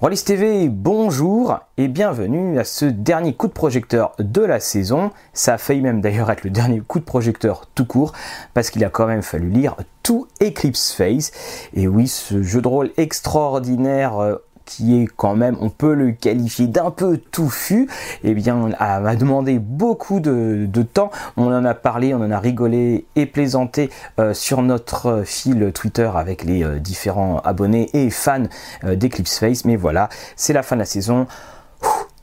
Rollis TV, bonjour et bienvenue à ce dernier coup de projecteur de la saison. Ça a failli même d'ailleurs être le dernier coup de projecteur tout court parce qu'il a quand même fallu lire tout Eclipse Phase. Et oui, ce jeu de rôle extraordinaire euh, qui est quand même, on peut le qualifier d'un peu touffu, eh bien, a, demandé beaucoup de, temps. On en a parlé, on en a rigolé et plaisanté euh, sur notre fil Twitter avec les euh, différents abonnés et fans euh, d'Eclipse Face. Mais voilà, c'est la fin de la saison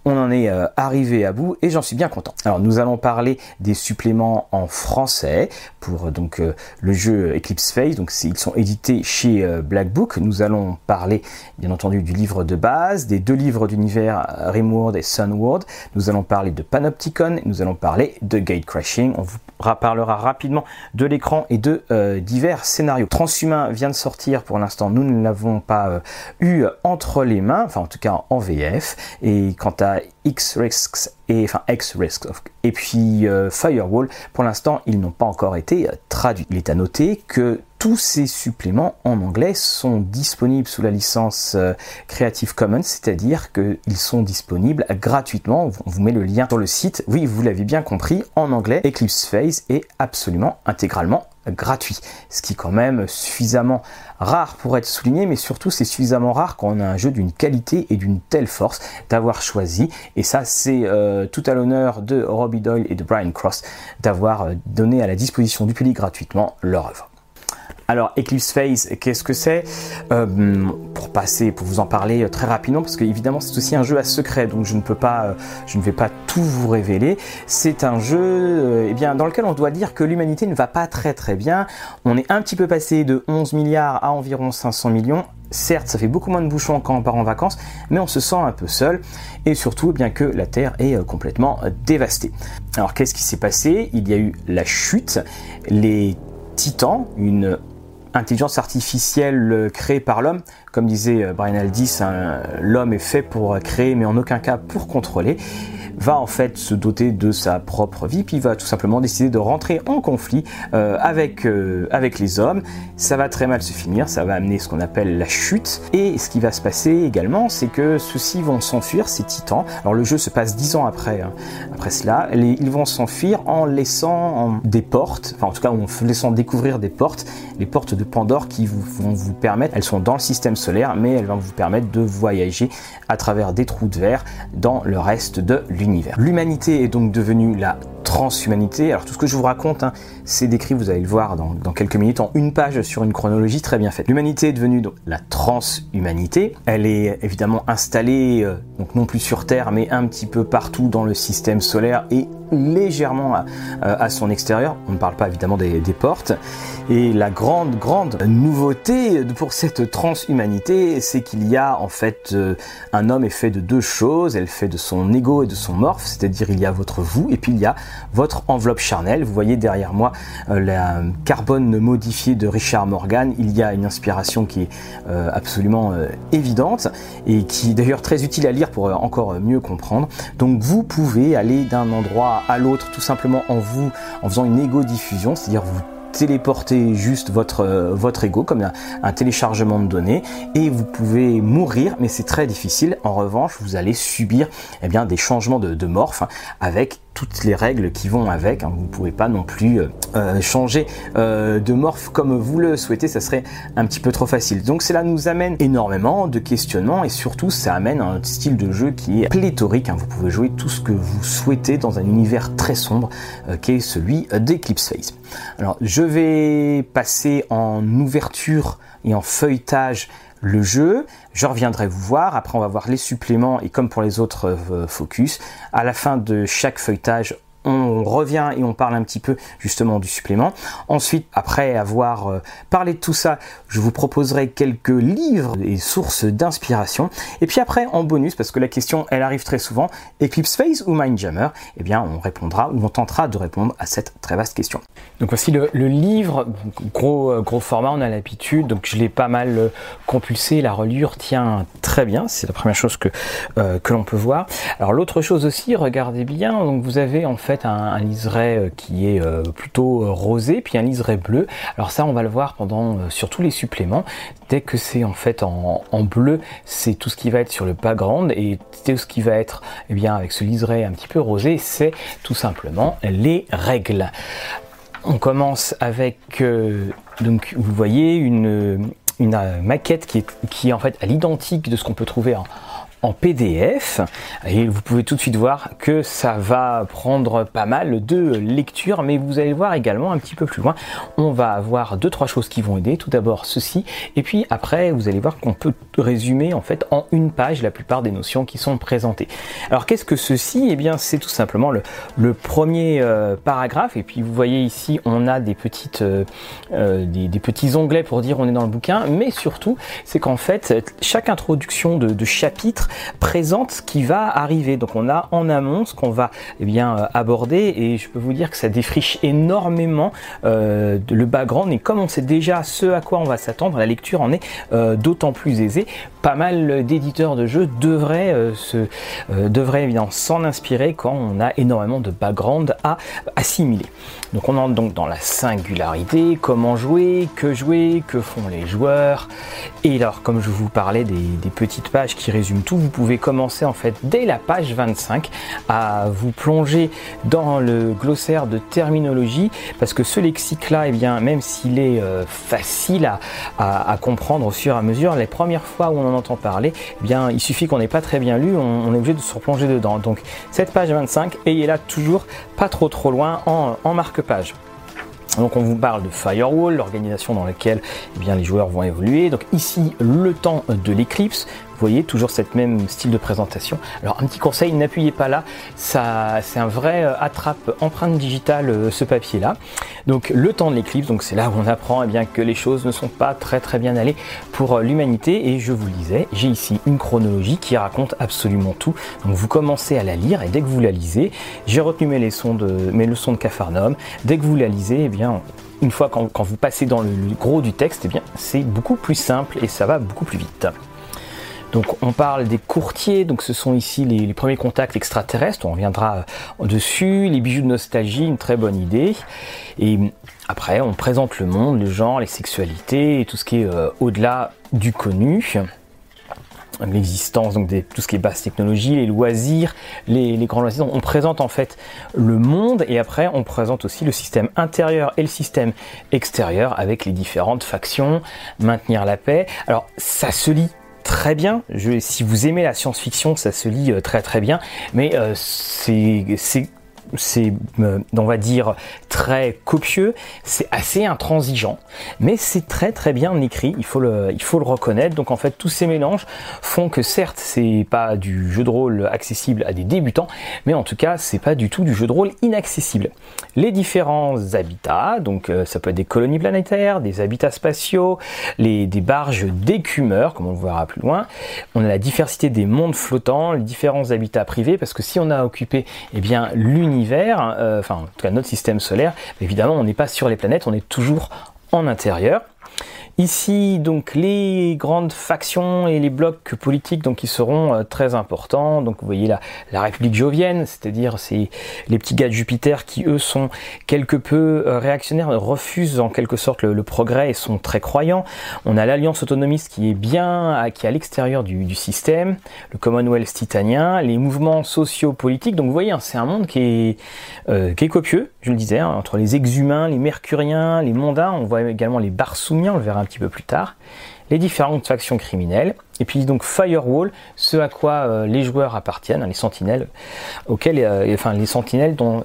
on en est euh, arrivé à bout et j'en suis bien content. Alors nous allons parler des suppléments en français pour euh, donc euh, le jeu Eclipse Phase. Donc ils sont édités chez Black Book. Nous allons parler bien entendu du livre de base, des deux livres d'univers Rimworld et Sunworld. Nous allons parler de Panopticon, nous allons parler de Gate Crashing. On vous parlera rapidement de l'écran et de divers scénarios. Transhumain vient de sortir pour l'instant, nous ne l'avons pas eu entre les mains, enfin en tout cas en VF. Et quant à X-Risks et enfin X-Risks et puis euh, Firewall, pour l'instant, ils n'ont pas encore été euh, traduits. Il est à noter que tous ces suppléments en anglais sont disponibles sous la licence euh, Creative Commons, c'est-à-dire qu'ils sont disponibles gratuitement. On vous met le lien sur le site. Oui, vous l'avez bien compris, en anglais, Eclipse Phase est absolument intégralement gratuit. Ce qui est quand même suffisamment rare pour être souligné, mais surtout c'est suffisamment rare quand on a un jeu d'une qualité et d'une telle force d'avoir choisi. Et ça, c'est euh, tout à l'honneur de Robbie Doyle et de Brian Cross d'avoir euh, donné à la disposition du public gratuitement leur œuvre. Alors Eclipse Phase, qu'est-ce que c'est? Euh, Pour passer, pour vous en parler euh, très rapidement, parce que évidemment c'est aussi un jeu à secret, donc je ne peux pas, euh, vais pas tout vous révéler. C'est un jeu, eh dans lequel on doit dire que l'humanité ne va pas très très bien. On est un petit peu passé de 11 milliards à environ 500 millions. Certes, ça fait beaucoup moins de bouchons quand on part en vacances, mais on se sent un peu seul, et surtout eh bien que la Terre est complètement dévastée. Alors qu'est-ce qui s'est passé? Il y a eu la chute, les titans, une intelligence artificielle euh, créée par l'homme. Comme disait euh, Brian Aldiss, l'homme est fait pour créer, mais en aucun cas pour contrôler va en fait se doter de sa propre vie, puis va tout simplement décider de rentrer en conflit euh, avec, euh, avec les hommes. Ça va très mal se finir, ça va amener ce qu'on appelle la chute. Et ce qui va se passer également, c'est que ceux-ci vont s'enfuir, ces titans. Alors le jeu se passe dix ans après, hein, après cela. ils vont s'enfuir en laissant des portes, enfin en tout cas en laissant découvrir des portes, les portes de Pandore qui vont vous permettre, elles sont dans le système solaire, mais elles vont vous permettre de voyager à travers des trous de verre dans le reste de l'univers. L'humanité est donc devenue la transhumanité. Alors tout ce que je vous raconte, hein, c'est décrit, vous allez le voir dans, quelques minutes, en une page sur une chronologie très bien faite. L'humanité est devenue donc, la transhumanité. Elle est évidemment installée, euh, donc non plus sur Terre, mais un petit peu partout dans le système solaire et légèrement à, son extérieur. On ne parle pas évidemment des, portes. Et la grande, grande nouveauté pour cette transhumanité, c'est qu'il y a en fait euh, un homme est fait de deux choses. Elle fait de son ego et de son morph, c'est-à-dire il y a votre vous et puis il y a votre enveloppe charnelle. Vous voyez derrière moi euh, la carbone modifiée de Richard Morgan. Il y a une inspiration qui est euh, absolument évidente et qui est d'ailleurs très utile à lire pour encore mieux comprendre. Donc vous pouvez aller d'un endroit à l'autre tout simplement en vous, en faisant une égo diffusion, c'est-à-dire vous téléporter juste votre, euh, votre ego comme un, téléchargement de données et vous pouvez mourir mais c'est très difficile en revanche vous allez subir eh bien, des changements de, de morph hein, avec toutes les règles qui vont avec. Hein. Vous ne pouvez pas non plus euh, euh, changer de morph comme vous le souhaitez, ça serait un petit peu trop facile. Donc cela nous amène énormément de questionnements et surtout ça amène un style de jeu qui est pléthorique. Hein. Vous pouvez jouer tout ce que vous souhaitez dans un univers très sombre qui est celui d'Eclipse Phase. Alors je vais passer en ouverture et en feuilletage le jeu. Je reviendrai vous voir. Après, on va voir les suppléments et comme pour les autres euh, focus, à la fin de chaque feuilletage, on revient et on parle un petit peu justement du supplément. Ensuite, après avoir euh, parlé de tout ça, je vous proposerai quelques livres et sources d'inspiration. Et puis après, en bonus, parce que la question, elle arrive très souvent, Eclipse Phase ou Mindjammer Eh bien, on répondra ou on tentera de répondre à cette très vaste question. Donc voici le, livre, gros, euh, gros format, on a l'habitude, donc je l'ai pas mal euh, compulsé, la reliure tient très bien, c'est la première chose que, que l'on peut voir. Alors l'autre chose aussi, regardez bien, donc vous avez en fait un, liseré qui est plutôt rosé, puis un liseré bleu. Alors ça, on va le voir pendant sur tous les suppléments. Dès que c'est en fait en, bleu, c'est tout ce qui va être sur le background et tout ce qui va être, eh bien, avec ce liseré un petit peu rosé, c'est tout simplement les règles. On commence avec, donc vous voyez, une, une maquette qui est, qui est en fait à l'identique de ce qu'on peut trouver en, en PDF et vous pouvez tout de suite voir que ça va prendre pas mal de lecture mais vous allez voir également un petit peu plus loin. On va avoir deux trois choses qui vont aider. Tout d'abord ceci. Et puis après vous allez voir qu'on peut résumer en fait en une page la plupart des notions qui sont présentées. Alors qu'est-ce que ceci? Et eh bien c'est tout simplement le, le premier euh, paragraphe. Et puis vous voyez ici on a des petites euh, euh, des, petits onglets pour dire on est dans le bouquin. Mais surtout c'est qu'en fait chaque introduction de, de chapitre présente ce qui va arriver. Donc on a en amont ce qu'on va eh bien, euh, aborder et je peux vous dire que ça défriche énormément euh, le background et comme on sait déjà ce à quoi on va s'attendre, la lecture en est euh, d'autant plus aisée. Pas mal d'éditeurs de jeux devraient, se, devraient évidemment s'en inspirer quand on a énormément de background à assimiler. Donc on entre donc dans la singularité, comment jouer, que jouer, que font les joueurs. Et alors comme je vous parlais des, petites pages qui résument tout, vous pouvez commencer en fait dès la page 25 à vous plonger dans le glossaire de terminologie parce que ce lexique là, et eh bien, même s'il est euh, facile à, comprendre au fur et à mesure, les premières fois où on en entend parler, eh bien, il suffit qu'on n'ait pas très bien lu, on, est obligé de se replonger dedans. Donc cette page 25, ayez là toujours pas trop trop loin en, en marque-page. Donc on vous parle de Firewall, l'organisation dans laquelle eh bien, les joueurs vont évoluer. Donc ici le temps de l'éclipse. Vous voyez toujours cette même style de présentation. Alors un petit conseil, n'appuyez pas là, ça c'est un vrai euh, attrape empreinte digitale euh, ce papier là. Donc le temps de l'éclipse, donc c'est là où on apprend eh bien, que les choses ne sont pas très bien allées pour euh, l'humanité et je vous le disais, j'ai ici une chronologie qui raconte absolument tout. Donc vous commencez à la lire et dès que vous la lisez, j'ai retenu mes leçons de mes. Dès que vous la lisez, eh bien une fois quand, vous passez dans le, gros du texte, eh bien c'est beaucoup plus simple et ça va beaucoup plus vite. Donc on parle des courtiers, donc ce sont ici les, premiers contacts extraterrestres, on reviendra euh, dessus, les bijoux de nostalgie, une très bonne idée. Et après on présente le monde, le genre, les sexualités tout ce qui est euh, au-delà du connu l'existence donc des, tout ce qui est basse technologie, les loisirs, les, les grands loisirs. On présente en fait le monde et après on présente aussi le système intérieur et le système extérieur avec les différentes factions, maintenir la paix. Alors ça se lit très bien. Si vous aimez la science-fiction, ça se lit euh, très très bien. Mais euh, c'est c'est, euh, on va dire, très copieux, c'est assez intransigeant, mais c'est très très bien écrit, il faut, le, il faut le reconnaître. Donc en fait, tous ces mélanges font que certes, c'est pas du jeu de rôle accessible à des débutants, mais en tout cas, c'est pas du tout du jeu de rôle inaccessible. Les différents habitats, donc euh, ça peut être des colonies planétaires, des habitats spatiaux, les, des barges d'écumeurs, comme on le verra plus loin. On a la diversité des mondes flottants, les différents habitats privés, parce que si on a occupé eh l'univers euh, enfin en tout cas notre système solaire, évidemment on n'est pas sur les planètes, on est toujours en intérieur. Ici, donc, les grandes factions et les blocs politiques donc, qui seront euh, très importants. Donc, vous voyez la, la République jovienne, c'est-à-dire c'est les petits gars de Jupiter qui, eux, sont quelque peu euh, réactionnaires, refusent en quelque sorte le, progrès et sont très croyants. On a l'Alliance autonomiste qui est bien, qui est à l'extérieur du, du, système, le Commonwealth titanien, les mouvements sociaux-politiques. Donc, vous voyez, hein, c'est un monde qui est, euh, qui est copieux, je le disais, hein, entre les exhumains, les mercuriens, les mondains. On voit également les barsoumiens, on le verra un petit peu plus tard, les différentes factions criminelles, et puis donc Firewall, ce à quoi euh, les joueurs appartiennent, hein, les sentinelles, auxquels, euh, enfin les sentinelles dont,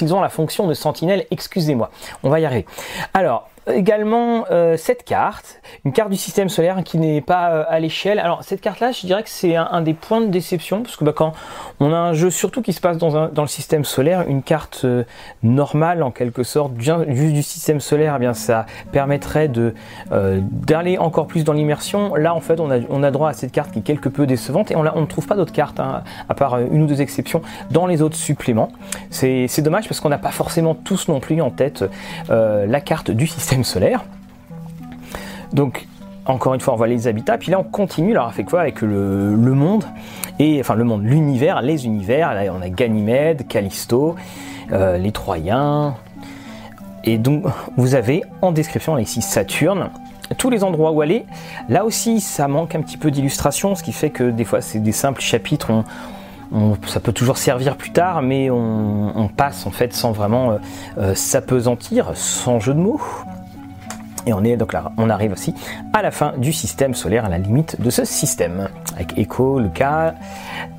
ils ont la fonction de sentinelle, excusez-moi, on va y arriver. Alors, également euh, cette carte, une carte du système solaire qui n'est pas euh, à l'échelle. Alors cette carte-là, je dirais que c'est un, des points de déception parce que bah, quand on a un jeu surtout qui se passe dans, le système solaire, une carte euh, normale en quelque sorte, juste du système solaire, eh bien ça permettrait d'aller encore plus dans l'immersion. Là, en fait, on a, droit à cette carte qui est quelque peu décevante et on, on ne trouve pas d'autres cartes, hein, à part une ou deux exceptions, dans les autres suppléments. C'est dommage parce qu'on n'a pas forcément tous non plus en tête la carte du système solaire. Donc encore une fois, on voit les habitats, puis là on continue, alors avec quoi Avec le, monde, et enfin le monde, l'univers, les univers, là on a Ganymède, Callisto, euh, les Troyens, et donc vous avez en description ici Saturne, tous les endroits où aller. Là aussi, ça manque un petit peu d'illustration, ce qui fait que des fois, c'est des simples chapitres. ça peut toujours servir plus tard, mais on, passe en fait sans vraiment euh, euh, s'apesantir, sans jeu de mots. Et on est donc là, on arrive aussi à la fin du système solaire, à la limite de ce système, avec Echo, le cas,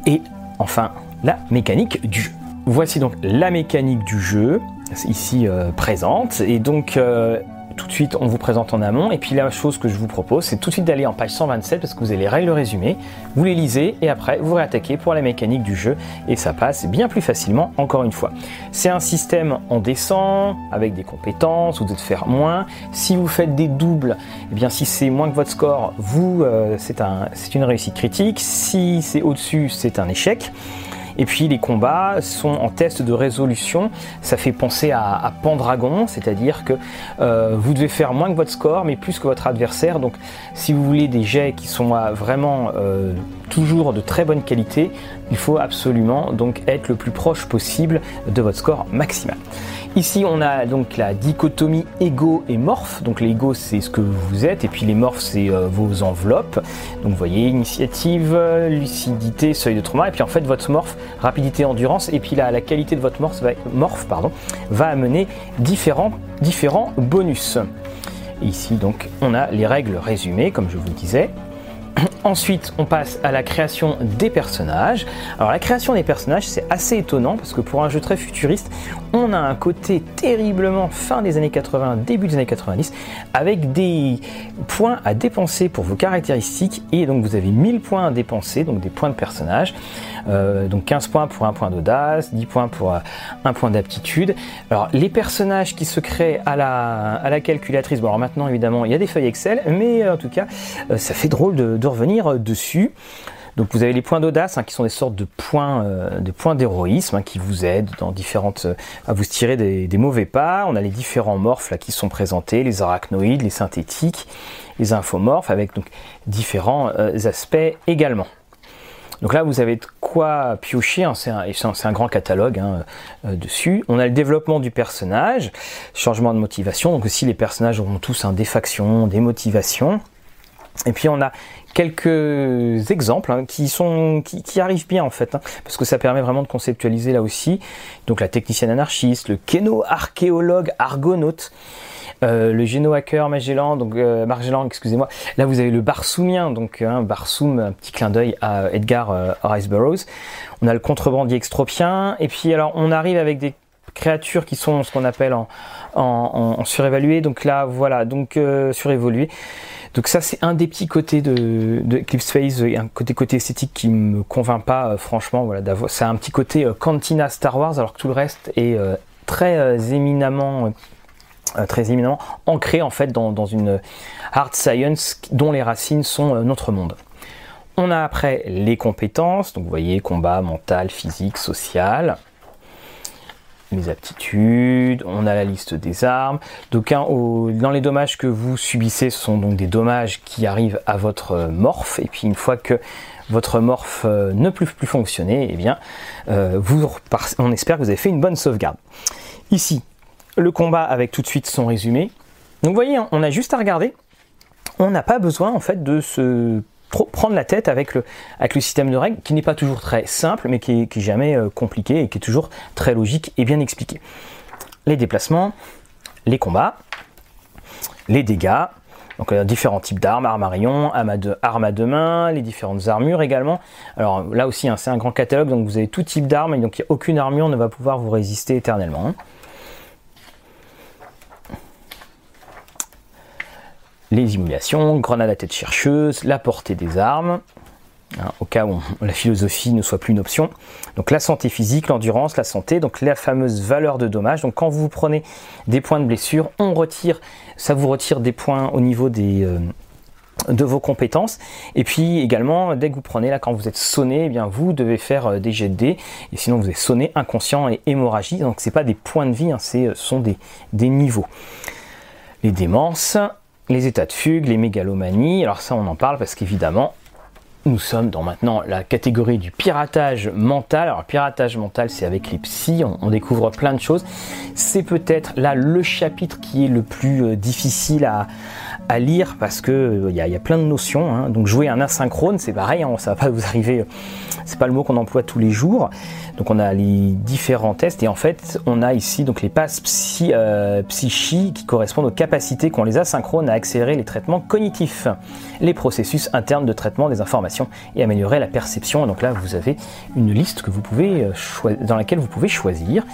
et enfin la mécanique du jeu. Voici donc la mécanique du jeu, ici euh, présente, et donc euh, tout de suite on vous présente en amont et puis la chose que je vous propose c'est tout de suite d'aller en page 127 parce que vous avez les règles résumées, vous les lisez et après vous réattaquez pour la mécanique du jeu et ça passe bien plus facilement encore une fois. C'est un système en descend avec des compétences, vous devez faire moins. Si vous faites des doubles, et eh bien si c'est moins que votre score, vous euh, c'est un, une réussite critique. Si c'est au-dessus, c'est un échec. Et puis les combats sont en test de résolution. Ça fait penser à, Pendragon, c'est-à-dire que euh, vous devez faire moins que votre score, mais plus que votre adversaire. Donc si vous voulez des jets qui sont euh, vraiment euh, toujours de très bonne qualité, il faut absolument donc être le plus proche possible de votre score maximal. Ici, on a donc la dichotomie ego et morph. Donc l'ego, c'est ce que vous êtes, et puis les morphes, c'est euh, vos enveloppes. Donc vous voyez, initiative, lucidité, seuil de trauma, et puis en fait, votre morph, rapidité, endurance, et puis la qualité de votre morph va, amener différents, différents bonus. ici, donc, on a les règles résumées, comme je vous le disais. Ensuite, on passe à la création des personnages. Alors la création des personnages, c'est assez étonnant parce que pour un jeu très futuriste, on a un côté terriblement fin des années 80, début des années 90, avec des points à dépenser pour vos caractéristiques. Et donc vous avez 1000 points à dépenser, donc des points de personnage. Euh, donc 15 points pour un point d'audace, 10 points pour euh, un point d'aptitude. Alors les personnages qui se créent à la, à la calculatrice, bon alors maintenant évidemment il y a des feuilles Excel, mais euh, en tout cas ça fait drôle de, revenir dessus. Donc vous avez les points d'audace hein, qui sont des sortes de points de points d'héroïsme hein, qui vous aident dans différentes à vous tirer des, mauvais pas. On a les différents morphes là qui sont présentés, les arachnoïdes, les synthétiques, les infomorphes avec donc différents aspects également. Donc là, vous avez de quoi piocher, hein, c'est un, grand catalogue hein, euh, dessus. On a le développement du personnage, changement de motivation, donc aussi les personnages auront tous un des factions, des motivations. Et puis on a quelques exemples hein, qui sont qui, arrivent bien en fait, parce que ça permet vraiment de conceptualiser là aussi. Donc la technicienne anarchiste, le kéno archéologue argonaute, euh, le géno-hacker Magellan, donc euh, Magellan, excusez-moi. Là, vous avez le Barsoumien, donc un Barsoum, petit clin d'œil à Edgar euh, Rice Burroughs. On a le contrebandier extropien, et puis alors on arrive avec des créatures qui sont ce qu'on appelle en, en, surévalué. Donc là, voilà, donc euh, surévolué. Donc ça, c'est un des petits côtés de, de Eclipse Phase, un côté côté esthétique qui me convainc pas, franchement. Voilà, c'est un petit côté Cantina Star Wars, alors que tout le reste est très éminemment euh, très éminemment ancré en fait dans, une hard science dont les racines sont euh, notre monde. On a après les compétences, donc vous voyez combat mental, physique, social, les aptitudes, on a la liste des armes. Donc dans les dommages que vous subissez, ce sont donc des dommages qui arrivent à votre euh, morph, et puis une fois que votre morph ne peut plus fonctionner, eh bien, vous, on espère que vous avez fait une bonne sauvegarde. Ici, le combat avec tout de suite son résumé. Donc vous voyez, on a juste à regarder. On n'a pas besoin en fait de se prendre la tête avec le, système de règles qui n'est pas toujours très simple mais qui est, jamais euh, compliqué et qui est toujours très logique et bien expliqué. Les déplacements, les combats, les dégâts, donc a différents types d'armes, armes à rayon, armes à deux mains, les différentes armures également. Alors là aussi hein, c'est un grand catalogue donc vous avez tout type d'armes et donc aucune armure ne va pouvoir vous résister éternellement. Les immunisations, grenade à tête chercheuse, la portée des armes, hein, au cas où la philosophie ne soit plus une option. Donc la santé physique, l'endurance, la santé, donc la fameuse valeur de dommage. Donc quand vous prenez des points de blessure, on retire, ça vous retire des points au niveau euh, de vos compétences et puis également dès que vous prenez là quand vous êtes sonné eh bien vous devez faire euh, des jets de dés et sinon vous êtes sonné inconscient et hémorragie donc c'est pas des points de vie hein, euh, ce sont des, des niveaux les démences les états de fugue, les mégalomanies. Alors ça, on en parle parce qu'évidemment, nous sommes dans maintenant la catégorie du piratage mental. Alors piratage mental, c'est avec les psys, on, découvre plein de choses. C'est peut-être là le chapitre qui est le plus euh, difficile à, lire parce que euh, il y, a plein de notions. Hein. Donc jouer un asynchrone, c'est pareil, hein, ça va pas vous arriver. C'est pas le mot qu'on emploie tous les jours. Donc on a les différents tests et en fait on a ici donc les passes psy, euh, qui correspondent aux capacités qu'ont les asynchrones à accélérer les traitements cognitifs, les processus internes de traitement des informations et améliorer la perception. donc là vous avez une liste que vous pouvez euh, dans laquelle vous pouvez choisir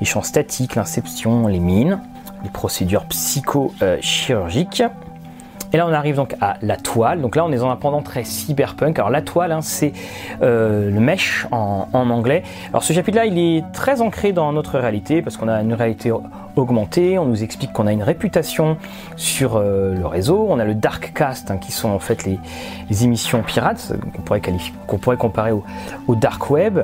les champs statiques, l'inception, les mines, les procédures psychochirurgiques. Et là, on arrive donc à la toile. Donc là, on est dans un pendant très cyberpunk. Alors la toile, hein, c'est euh, le mesh en, en, anglais. Alors ce chapitre-là, il est très ancré dans notre réalité parce qu'on a une réalité augmenté. On nous explique qu'on a une réputation sur euh, le réseau. On a le Darkcast, hein, qui sont en fait les, émissions pirates qu'on pourrait, comparer au, Dark Web.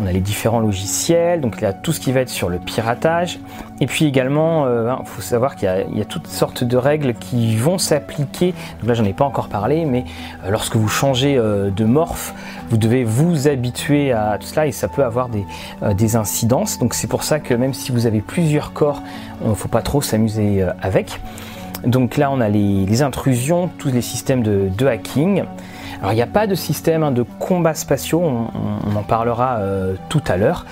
On a les différents logiciels, donc il y a tout ce qui va être sur le piratage. Et puis également, il euh, hein, faut savoir qu'il y, a toutes sortes de règles qui vont s'appliquer. Donc là, j'en ai pas encore parlé, mais euh, lorsque vous changez de morph, vous devez vous habituer à tout cela et ça peut avoir des incidences. Donc c'est pour ça que même si vous avez plusieurs corps il ne faut pas trop s'amuser euh, avec. Donc là, on a les, intrusions, tous les systèmes de, hacking. Alors il n'y a pas de système hein, de combat spatiaux, on, en parlera euh, tout à l'heure.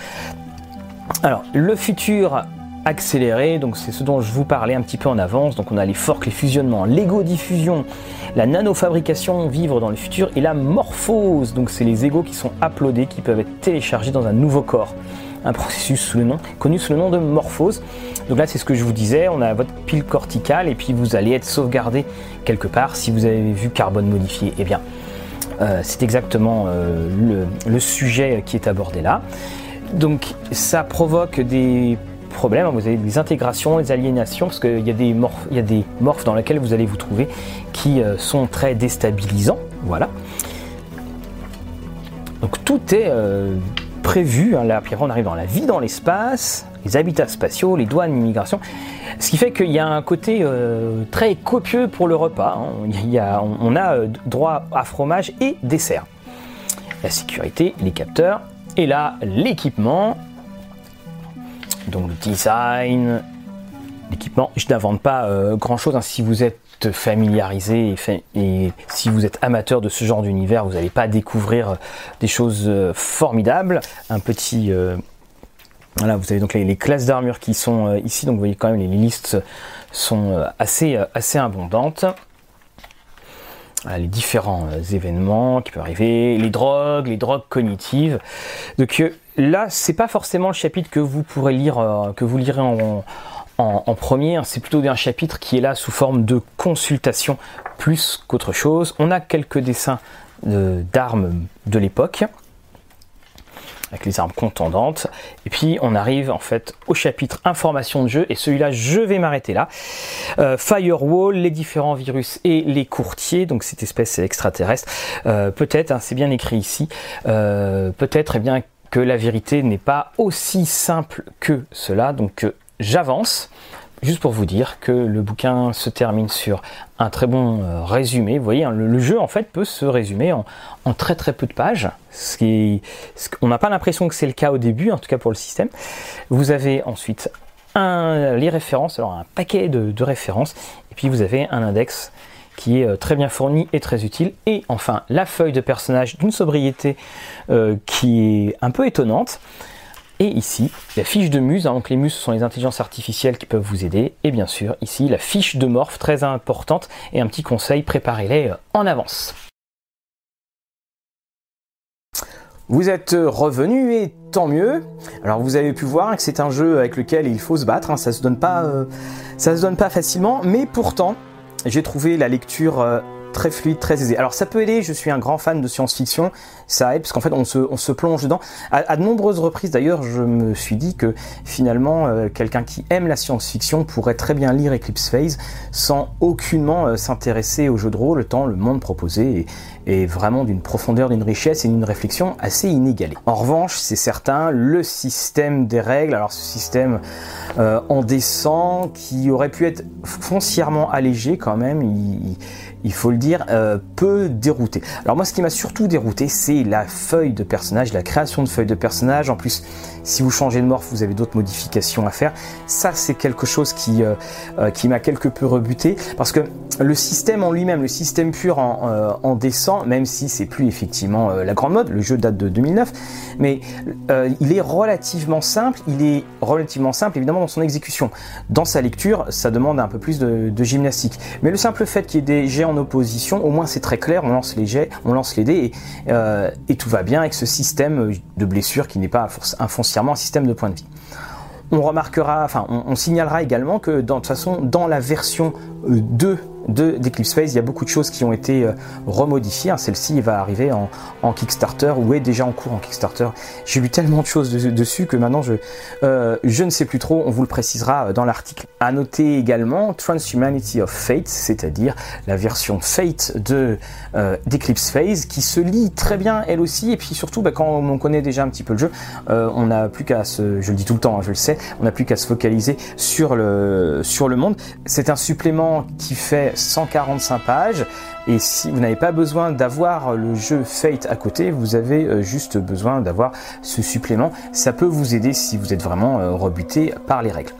Alors le futur accéléré, donc c'est ce dont je vous parlais un petit peu en avance. Donc on a les forks, les fusionnements, l'ego-diffusion, la nanofabrication, vivre dans le futur, et la morphose. Donc c'est les égos qui sont uploadés, qui peuvent être téléchargés dans un nouveau corps un processus connu sous le nom de morphose. Donc là, c'est ce que je vous disais, on a votre pile corticale et puis vous allez être sauvegardé quelque part. Si vous avez vu carbone modifié, eh bien, euh, c'est exactement euh, le, sujet qui est abordé là. Donc ça provoque des problèmes, vous avez des intégrations, des aliénations, parce qu'il y, a des morphes, y a des morphes dans lesquels vous allez vous trouver qui euh, sont très déstabilisants. Voilà. Donc tout est prévu. Hein, là, après, on arrive dans la vie dans l'espace, les habitats spatiaux, les douanes, l'immigration. Ce qui fait qu'il y a un côté euh, très copieux pour le repas. Hein. On a euh, droit à fromage et dessert. La sécurité, les capteurs, et là, l'équipement. Donc le design, l'équipement. Je n'invente pas euh, grand chose. Hein. Si vous êtes familiarisé et, si vous êtes amateur de ce genre d'univers, vous n'allez pas découvrir euh, des choses euh, formidables. Un petit euh, voilà, vous avez donc les, classes d'armure qui sont ici, donc vous voyez quand même les, listes sont assez, assez abondantes. les différents événements qui peuvent arriver, les drogues, les drogues cognitives. Donc là, c'est pas forcément le chapitre que vous pourrez lire, que vous lirez en, en, premier, c'est plutôt un chapitre qui est là sous forme de consultation plus qu'autre chose. On a quelques dessins d'armes de, l'époque avec les armes contendantes. Et puis on arrive en fait au chapitre information de jeu, et celui-là je vais m'arrêter là. Euh, firewall, les différents virus et les courtiers, donc cette espèce extraterrestre. Euh, peut-être, hein, c'est bien écrit ici, euh, peut-être eh bien que la vérité n'est pas aussi simple que cela, donc j'avance. Juste pour vous dire que le bouquin se termine sur un très bon euh, résumé. Vous voyez, hein, le, jeu en fait peut se résumer en, très très peu de pages. On n'a pas l'impression que c'est le cas au début, en tout cas pour le système. Vous avez ensuite les références, alors un paquet de, références, et puis vous avez un index qui est euh, très bien fourni et très utile. Et enfin, la feuille de personnage d'une sobriété euh, qui est un peu étonnante. Et ici, la fiche de muse, hein, donc les muses sont les intelligences artificielles qui peuvent vous aider. Et bien sûr, ici, la fiche de morph, très importante, et un petit conseil, préparez-les euh, en avance. Vous êtes revenu et tant mieux. Alors vous avez pu voir que c'est un jeu avec lequel il faut se battre, hein. ça se donne pas, euh, ça se donne pas facilement, mais pourtant j'ai trouvé la lecture euh, très fluide, très aisé. Alors ça peut aider, je suis un grand fan de science-fiction, ça aide parce qu'en fait on se, plonge dedans. À, de nombreuses reprises d'ailleurs, je me suis dit que finalement euh, quelqu'un qui aime la science-fiction pourrait très bien lire Eclipse Phase sans aucunement euh, s'intéresser au jeu de rôle, tant le monde proposé est, vraiment d'une profondeur, d'une richesse et d'une réflexion assez inégalée. En revanche, c'est certain, le système des règles, alors ce système euh, en descend qui aurait pu être foncièrement allégé quand même, il faut le dire, euh, peu dérouté. Alors moi, ce qui m'a surtout dérouté, c'est la feuille de personnage, la création de feuille de personnage. En plus, si vous changez de morph, vous avez d'autres modifications à faire. Ça, c'est quelque chose qui, euh, euh, m'a quelque peu rebuté, parce que le système en lui-même, le système pur en, en descend, même si c'est plus effectivement la grande mode, le jeu date de 2009, mais il est relativement simple. Il est relativement simple, évidemment, dans son exécution. Dans sa lecture, ça demande un peu plus de gymnastique. Mais le simple fait qu'il y ait des géants opposition, au moins c'est très clair, on lance les jets, on lance les dés euh, et, tout va bien avec ce système de blessure qui n'est pas foncièrement un système de points de vie. On remarquera, enfin on, signalera également que de toute façon dans la version 2 de d'Eclipse Phase. Il y a beaucoup de choses qui ont été euh, remodifiées. Hein. Celle-ci va arriver en, Kickstarter ou est déjà en cours en Kickstarter. J'ai lu tellement de choses dessus que maintenant je, euh, je ne sais plus trop. On vous le précisera euh, dans l'article. À noter également Transhumanity of Fate, c'est-à-dire la version Fate de d'Eclipse Phase qui se lit très bien elle aussi. Et puis surtout, bah, quand on connaît déjà un petit peu le jeu, on n'a plus qu'à se, je le dis tout le temps, hein, je le sais, on n'a plus qu'à se focaliser sur le monde. C'est un supplément qui fait 145 pages. Et si vous n'avez pas besoin d'avoir le jeu Fate à côté, vous avez euh, juste besoin d'avoir ce supplément. Ça peut vous aider si vous êtes vraiment euh, rebuté par les règles.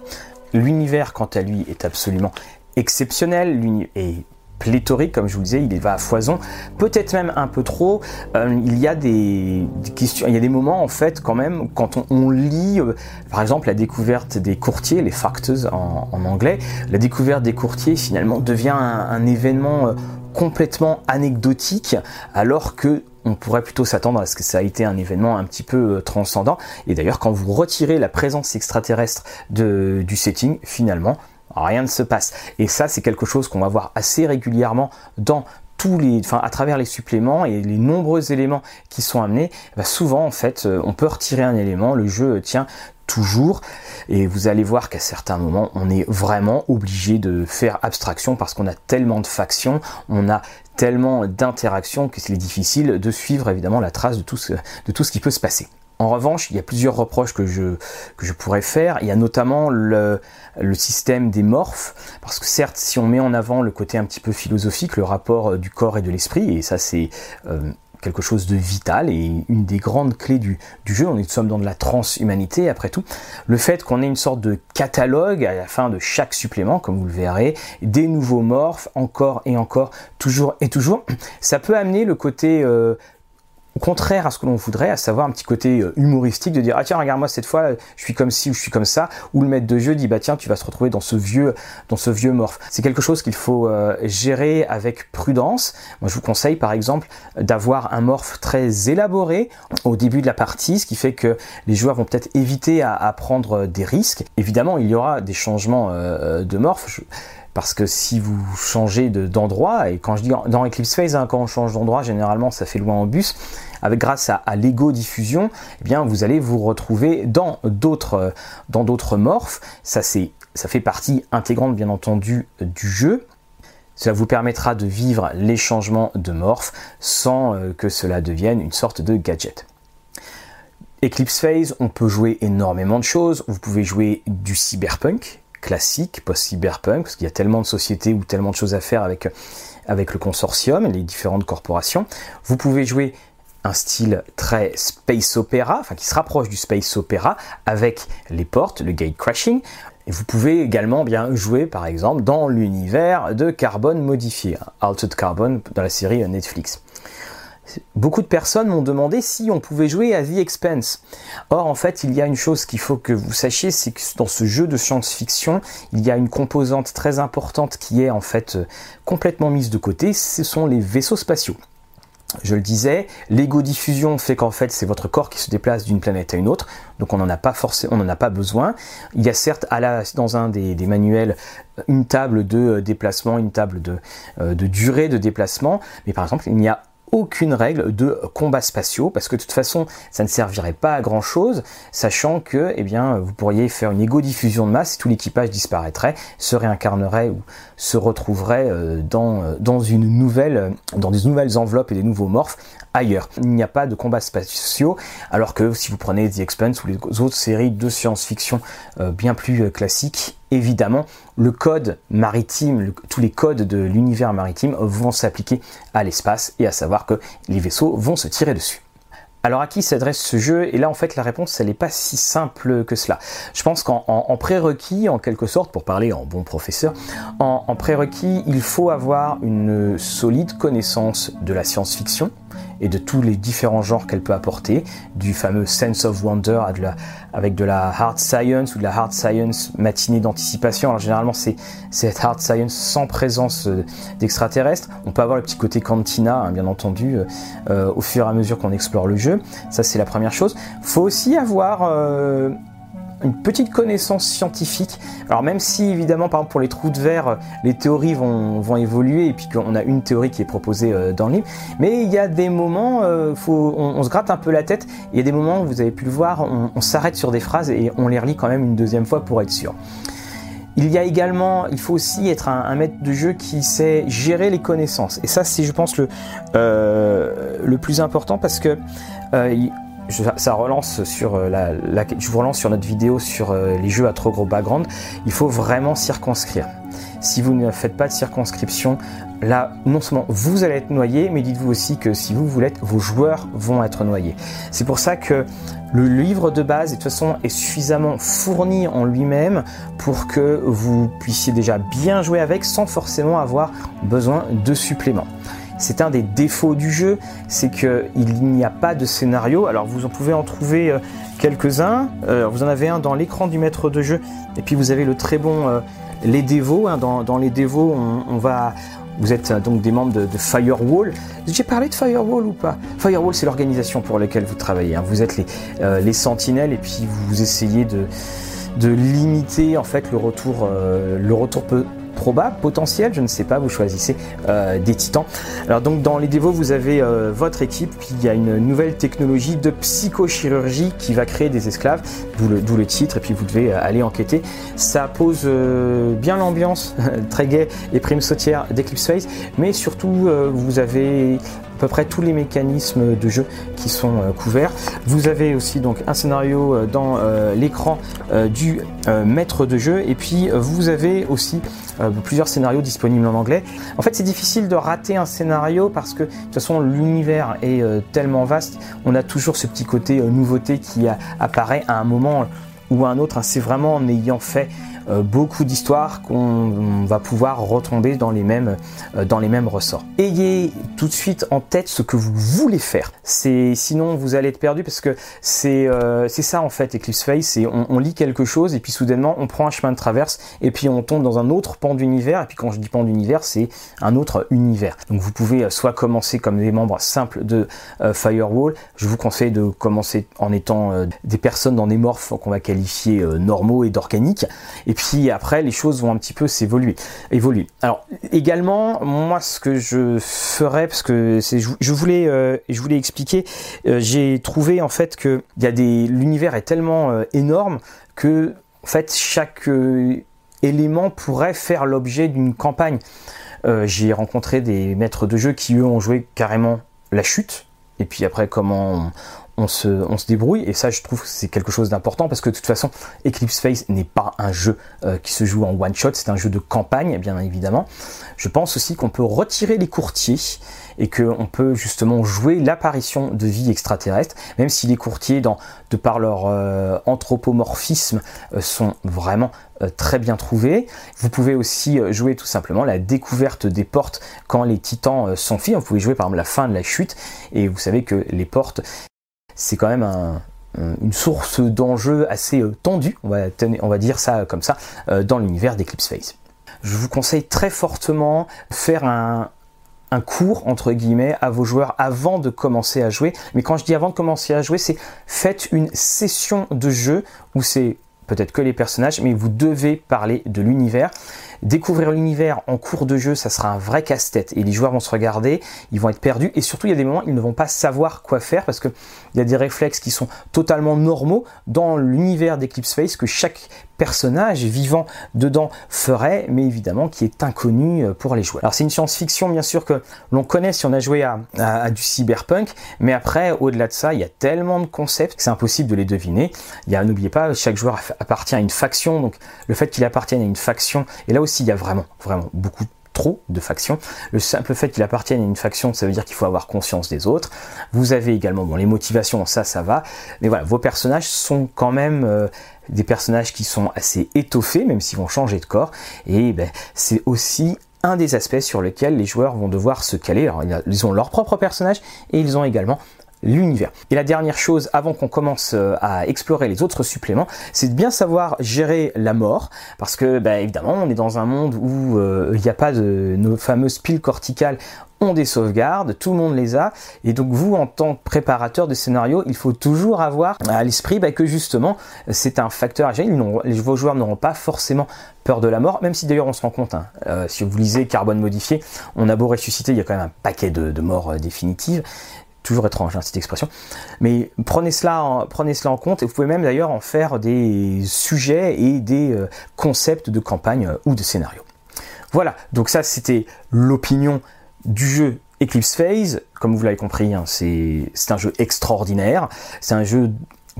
L'univers, quant à lui, est absolument exceptionnel et pléthorique, comme je vous disais, il va à foison, peut-être même un peu trop. Euh, il y a des, questions, il y a des moments en fait quand même quand on, lit, euh, par exemple la découverte des courtiers, les factors en, anglais, la découverte des courtiers finalement devient un, événement euh, complètement anecdotique, alors que on pourrait plutôt s'attendre à ce que ça a été un événement un petit peu transcendant. Et d'ailleurs, quand vous retirez la présence extraterrestre de, du setting, finalement, rien ne se passe. Et ça, c'est quelque chose qu'on va voir assez régulièrement dans tous les, enfin, à travers les suppléments et les nombreux éléments qui sont amenés. Bah, souvent, en fait, euh, on peut retirer un élément, le jeu tient toujours et vous allez voir qu'à certains moments on est vraiment obligé de faire abstraction parce qu'on a tellement de factions, on a tellement d'interactions que c'est difficile de suivre évidemment la trace de tout ce, de tout ce qui peut se passer. En revanche, il y a plusieurs reproches que je, pourrais faire. Il y a notamment le, système des morphes, parce que certes, si on met en avant le côté un petit peu philosophique, le rapport euh, du corps et de l'esprit, et ça c'est euh, quelque chose de vital et une des grandes clés du, jeu, on est sommes dans de la transhumanité après tout, le fait qu'on ait une sorte de catalogue à la fin de chaque supplément, comme vous le verrez, des nouveaux morphes, encore et encore, toujours et toujours, ça peut amener le côté euh, contraire à ce que l'on voudrait, à savoir un petit côté euh, humoristique de dire ah tiens regarde-moi cette fois je suis comme ci ou je suis comme ça, ou le maître de jeu dit bah tiens tu vas se retrouver dans ce vieux dans ce vieux morph. C'est quelque chose qu'il faut euh, gérer avec prudence. Moi je vous conseille par exemple d'avoir un morph très élaboré au début de la partie, ce qui fait que les joueurs vont peut-être éviter à, prendre des risques. Évidemment il y aura des changements euh, de morph parce que si vous changez d'endroit, et quand je dis dans Eclipse Phase, hein, quand on change d'endroit, généralement ça fait loin en bus, avec grâce à, l'ego diffusion, eh bien vous allez vous retrouver dans d'autres d'autres morphes. Ça ça fait partie intégrante bien entendu du jeu. Cela vous permettra de vivre les changements de morph sans euh, que cela devienne une sorte de gadget. Eclipse Phase, on peut jouer énormément de choses. Vous pouvez jouer du cyberpunk, classique, post-cyberpunk, parce qu'il y a tellement de sociétés ou tellement de choses à faire avec, le consortium, les différentes corporations. Vous pouvez jouer un style très space opéra, enfin qui se rapproche du space opéra, avec les portes, le gate crashing. Et vous pouvez également bien jouer par exemple dans l'univers de carbone modifié, Altered Carbon dans la série Netflix beaucoup de personnes m'ont demandé si on pouvait jouer à The Expense. Or, en fait, il y a une chose qu'il faut que vous sachiez, c'est que dans ce jeu de science-fiction, il y a une composante très importante qui est en fait euh, complètement mise de côté, ce sont les vaisseaux spatiaux. je le disais, l'ego-diffusion fait qu'en fait c'est votre corps qui se déplace d'une planète à une autre, donc on n'en a pas forcément, on n'en a pas besoin. Il y a certes dans un des, manuels une table de euh, déplacement, une table de, euh, de durée de déplacement, mais par exemple il n'y a aucune règle de combat spatiaux parce que de toute façon ça ne servirait pas à grand chose sachant que eh bien vous pourriez faire une égo-diffusion de masse et tout l'équipage disparaîtrait se réincarnerait ou se retrouverait euh, dans, euh, dans une nouvelle dans des nouvelles enveloppes et des nouveaux morphes ailleurs. Il n'y a pas de combats spatiaux alors que si vous prenez The Expanse ou les autres séries de science-fiction euh, bien plus classiques évidemment, le code maritime, tous les codes de l'univers maritime vont s'appliquer à l'espace et à savoir que les vaisseaux vont se tirer dessus. Alors à qui s'adresse ce jeu? Et là en fait la réponse elle n'est pas si simple que cela. Je pense qu'en prérequis en quelque sorte, pour parler en bon professeur, en prérequis il faut avoir une solide connaissance de la science-fiction, et de tous les différents genres qu'elle peut apporter, du fameux sense of wonder avec de la hard science ou de la hard science matinée d'anticipation. Alors généralement c'est cette hard science sans présence euh, d'extraterrestres. On peut avoir le petit côté cantina, hein, bien entendu, euh, euh, au fur et à mesure qu'on explore le jeu. Ça c'est la première chose. Faut aussi avoir une petite connaissance scientifique. Alors même si évidemment par exemple pour les trous de verre, les théories vont, vont évoluer et puis qu'on a une théorie qui est proposée euh, dans le livre, mais il y a des moments, euh, faut, on, se gratte un peu la tête, il y a des moments où vous avez pu le voir, on, s'arrête sur des phrases et on les relit quand même une deuxième fois pour être sûr. Il y a également, il faut aussi être un, maître de jeu qui sait gérer les connaissances. Et ça, c'est, je pense, le, euh, le plus important parce que ça relance sur euh, la, je vous relance sur notre vidéo sur euh, les jeux à trop gros background. Il faut vraiment circonscrire. Si vous ne faites pas de circonscription, là, non seulement vous allez être noyé, mais dites-vous aussi que si vous voulez, vos joueurs vont être noyés. C'est pour ça que le livre de base, de toute façon, est suffisamment fourni en lui-même pour que vous puissiez déjà bien jouer avec sans forcément avoir besoin de suppléments. C'est un des défauts du jeu, c'est qu'il n'y a pas de scénario. Alors vous en pouvez en trouver euh, quelques-uns. Euh, vous en avez un dans l'écran du maître de jeu, et puis vous avez le très bon euh, Les Dévots. Hein. Dans, Les Dévots, on, va, vous êtes donc des membres de, Firewall. J'ai parlé de Firewall ou pas? Firewall, c'est l'organisation pour laquelle vous travaillez. Hein. Vous êtes les, les, sentinelles et puis vous essayez de, limiter en fait le retour, le retour probable, potentiel, je ne sais pas, vous choisissez euh, des titans. Alors donc dans les dévots, vous avez euh, votre équipe, puis il y a une nouvelle technologie de psychochirurgie qui va créer des esclaves, d'où le, le, titre, et puis vous devez euh, aller enquêter. Ça pose bien l'ambiance, très gai et prime sautière d'Eclipse Phase, mais surtout vous avez peu près tous les mécanismes de jeu qui sont euh, couverts. Vous avez aussi donc un scénario euh, dans euh, l'écran du maître de jeu et puis vous avez aussi plusieurs scénarios disponibles en anglais. En fait, c'est difficile de rater un scénario parce que de toute façon l'univers est tellement vaste, on a toujours ce petit côté nouveauté qui apparaît à un moment ou à un autre. Hein. C'est vraiment en ayant fait beaucoup d'histoires qu'on va pouvoir retomber dans les mêmes euh, dans les mêmes ressorts. Ayez tout de suite en tête ce que vous voulez faire. Sinon vous allez être perdu parce que c'est euh, ça en fait Eclipse Face, on, lit quelque chose et puis soudainement on prend un chemin de traverse et puis on tombe dans un autre pan d'univers et puis quand je dis pan d'univers c'est un autre univers. Donc vous pouvez soit commencer comme des membres simples de Firewall, je vous conseille de commencer en étant des personnes dans des morphes qu'on va qualifier normaux et d'organiques puis après, les choses vont un petit peu s'évoluer, évoluer. Alors également, moi, ce que je ferais, parce que c'est, je, voulais, euh, voulais expliquer, euh, j'ai trouvé en fait que l'univers est tellement euh, énorme que fait chaque élément pourrait faire l'objet d'une campagne. j'ai rencontré des maîtres de jeu qui eux ont joué carrément la chute, et puis après comment on se, débrouille et ça je trouve que c'est quelque chose d'important parce que de toute façon Eclipse Face n'est pas un jeu euh, qui se joue en one shot, c'est un jeu de campagne bien évidemment. Je pense aussi qu'on peut retirer les courtiers et qu'on peut justement jouer l'apparition de vie extraterrestre, même si les courtiers, dans, de par leur euh, anthropomorphisme, euh, sont vraiment très bien trouvés. Vous pouvez aussi jouer tout simplement la découverte des portes quand les titans sont faits. Vous pouvez jouer par exemple la fin de la chute et vous savez que les portes c'est quand même une source d'enjeux assez euh, tendue, on va, on va dire ça comme ça, euh, dans l'univers d'Eclipse Phase. Je vous conseille très fortement de faire un, un cours entre guillemets à vos joueurs avant de commencer à jouer. Mais quand je dis avant de commencer à jouer, c'est faites une session de jeu où c'est peut-être que les personnages, mais vous devez parler de l'univers. Découvrir l'univers en cours de jeu, ça sera un vrai casse-tête. Et les joueurs vont se regarder, ils vont être perdus. Et surtout il y a des moments ils ne vont pas savoir quoi faire parce que il y a des réflexes qui sont totalement normaux dans l'univers d'Eclipse Face que chaque personnage vivant dedans ferait, mais évidemment qui est inconnu euh, pour les joueurs. Alors c'est une science-fiction bien sûr que l'on connaît si on a joué à, du cyberpunk, mais après au-delà de ça, il y a tellement de concepts que c'est impossible de les deviner. Il y a, n'oubliez pas, chaque joueur appartient à une faction, donc le fait qu'il appartienne à une faction, et là aussi il y a vraiment, vraiment beaucoup trop de factions. Le simple fait qu'il appartienne à une faction, ça veut dire qu'il faut avoir conscience des autres. Vous avez également bon, les motivations, ça, ça va. Mais voilà, vos personnages sont quand même euh, des personnages qui sont assez étoffés, même s'ils vont changer de corps. Et ben, c'est aussi un des aspects sur lesquels les joueurs vont devoir se caler. Alors, ils ont leur propre personnage et ils ont également l'univers. Et la dernière chose, avant qu'on commence euh, à explorer les autres suppléments, c'est de bien savoir gérer la mort, parce que bah, évidemment, on est dans un monde où euh, il n'y a pas de nos fameuses piles corticales ont des sauvegardes, tout le monde les a, et donc vous, en tant que préparateur de scénario, il faut toujours avoir à l'esprit bah, que justement, c'est un facteur à gérer. Vos joueurs n'auront pas forcément peur de la mort, même si d'ailleurs on se rend compte, hein, euh, si vous lisez Carbone modifié, on a beau ressusciter, il y a quand même un paquet de, morts définitives, toujours étrange hein, cette expression. Mais prenez cela, en, compte et vous pouvez même d'ailleurs en faire des sujets et des euh, concepts de campagne euh, ou de scénario. Voilà, donc ça c'était l'opinion du jeu Eclipse Phase. Comme vous l'avez compris, hein, c'est un jeu extraordinaire. C'est un jeu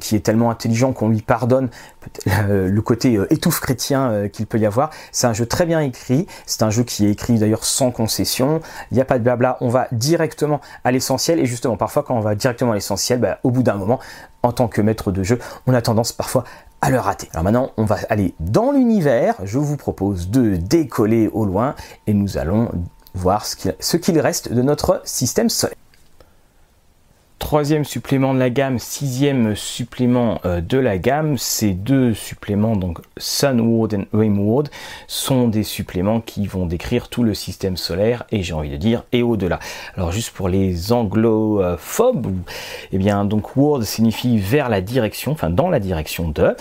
qui est tellement intelligent qu'on lui pardonne le côté euh, étouffe chrétien euh, qu'il peut y avoir. C'est un jeu très bien écrit, c'est un jeu qui est écrit d'ailleurs sans concession, il n'y a pas de blabla, on va directement à l'essentiel. Et justement parfois quand on va directement à l'essentiel, bah, au bout d'un moment, en tant que maître de jeu, on a tendance parfois à le rater. Alors maintenant, on va aller dans l'univers, je vous propose de décoller au loin et nous allons voir ce qu'il reste de notre système solaire troisième supplément de la gamme, sixième supplément euh, de la gamme. Ces deux suppléments, donc Sunward et Rimworld, sont des suppléments qui vont décrire tout le système solaire et j'ai envie de dire et au-delà. Alors juste pour les anglophobes, eh bien donc World signifie vers la direction, enfin dans la direction de,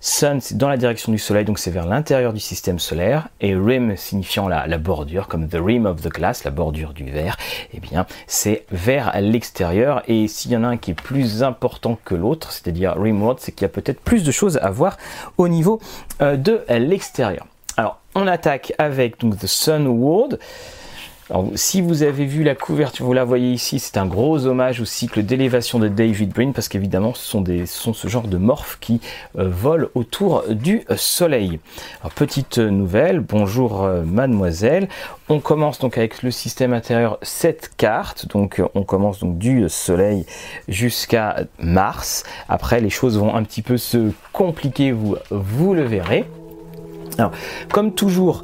Sun, c'est dans la direction du Soleil, donc c'est vers l'intérieur du système solaire. Et rim, signifiant la, bordure, comme the rim of the glass, la bordure du verre, eh bien, c'est vers l'extérieur. Et s'il y en a un qui est plus important que l'autre, c'est-à-dire rimworld, c'est qu'il y a peut-être plus de choses à voir au niveau euh, de l'extérieur. Alors, on attaque avec donc the Sun World. Si vous avez vu la couverture, vous la voyez ici, c'est un gros hommage au cycle d'élévation de David Brin, parce qu'évidemment, ce sont, ce genre de morphes qui euh, volent autour du Soleil. Alors, petite nouvelle, bonjour euh, mademoiselle. On commence donc avec le système intérieur 7 cartes, donc on commence donc du Soleil jusqu'à Mars. Après, les choses vont un petit peu se compliquer, vous, vous le verrez. Alors, comme toujours,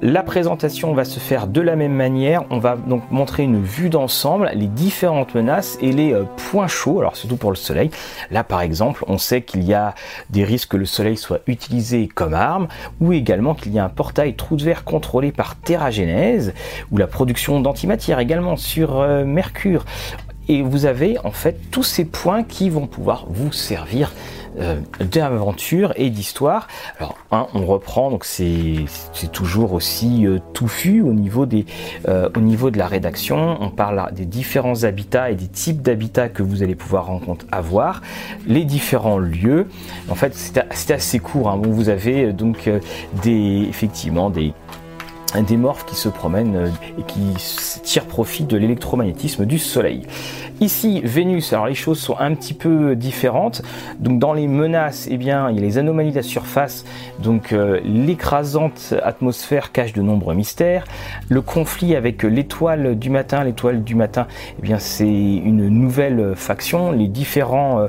la présentation va se faire de la même manière. On va donc montrer une vue d'ensemble, les différentes menaces et les euh, points chauds, alors surtout pour le soleil. Là par exemple, on sait qu'il y a des risques que le soleil soit utilisé comme arme, ou également qu'il y a un portail trou de verre contrôlé par Terragénèse, ou la production d'antimatière également sur euh, Mercure. Et vous avez en fait tous ces points qui vont pouvoir vous servir d'aventure et d'histoire. Alors, on reprend, donc c'est toujours aussi euh, touffu au niveau, des, euh, au niveau de la rédaction. On parle des différents habitats et des types d'habitats que vous allez pouvoir rencontrer, avoir, les différents lieux. En fait, c'est assez court. Hein. Vous avez donc des, effectivement des des morphes qui se promènent et qui tirent profit de l'électromagnétisme du Soleil. Ici, Vénus, alors les choses sont un petit peu différentes. Donc dans les menaces, eh bien, il y a les anomalies de la surface. Donc euh, l'écrasante atmosphère cache de nombreux mystères. Le conflit avec l'étoile du matin, l'étoile du matin, eh bien, c'est une nouvelle faction. Les différents euh,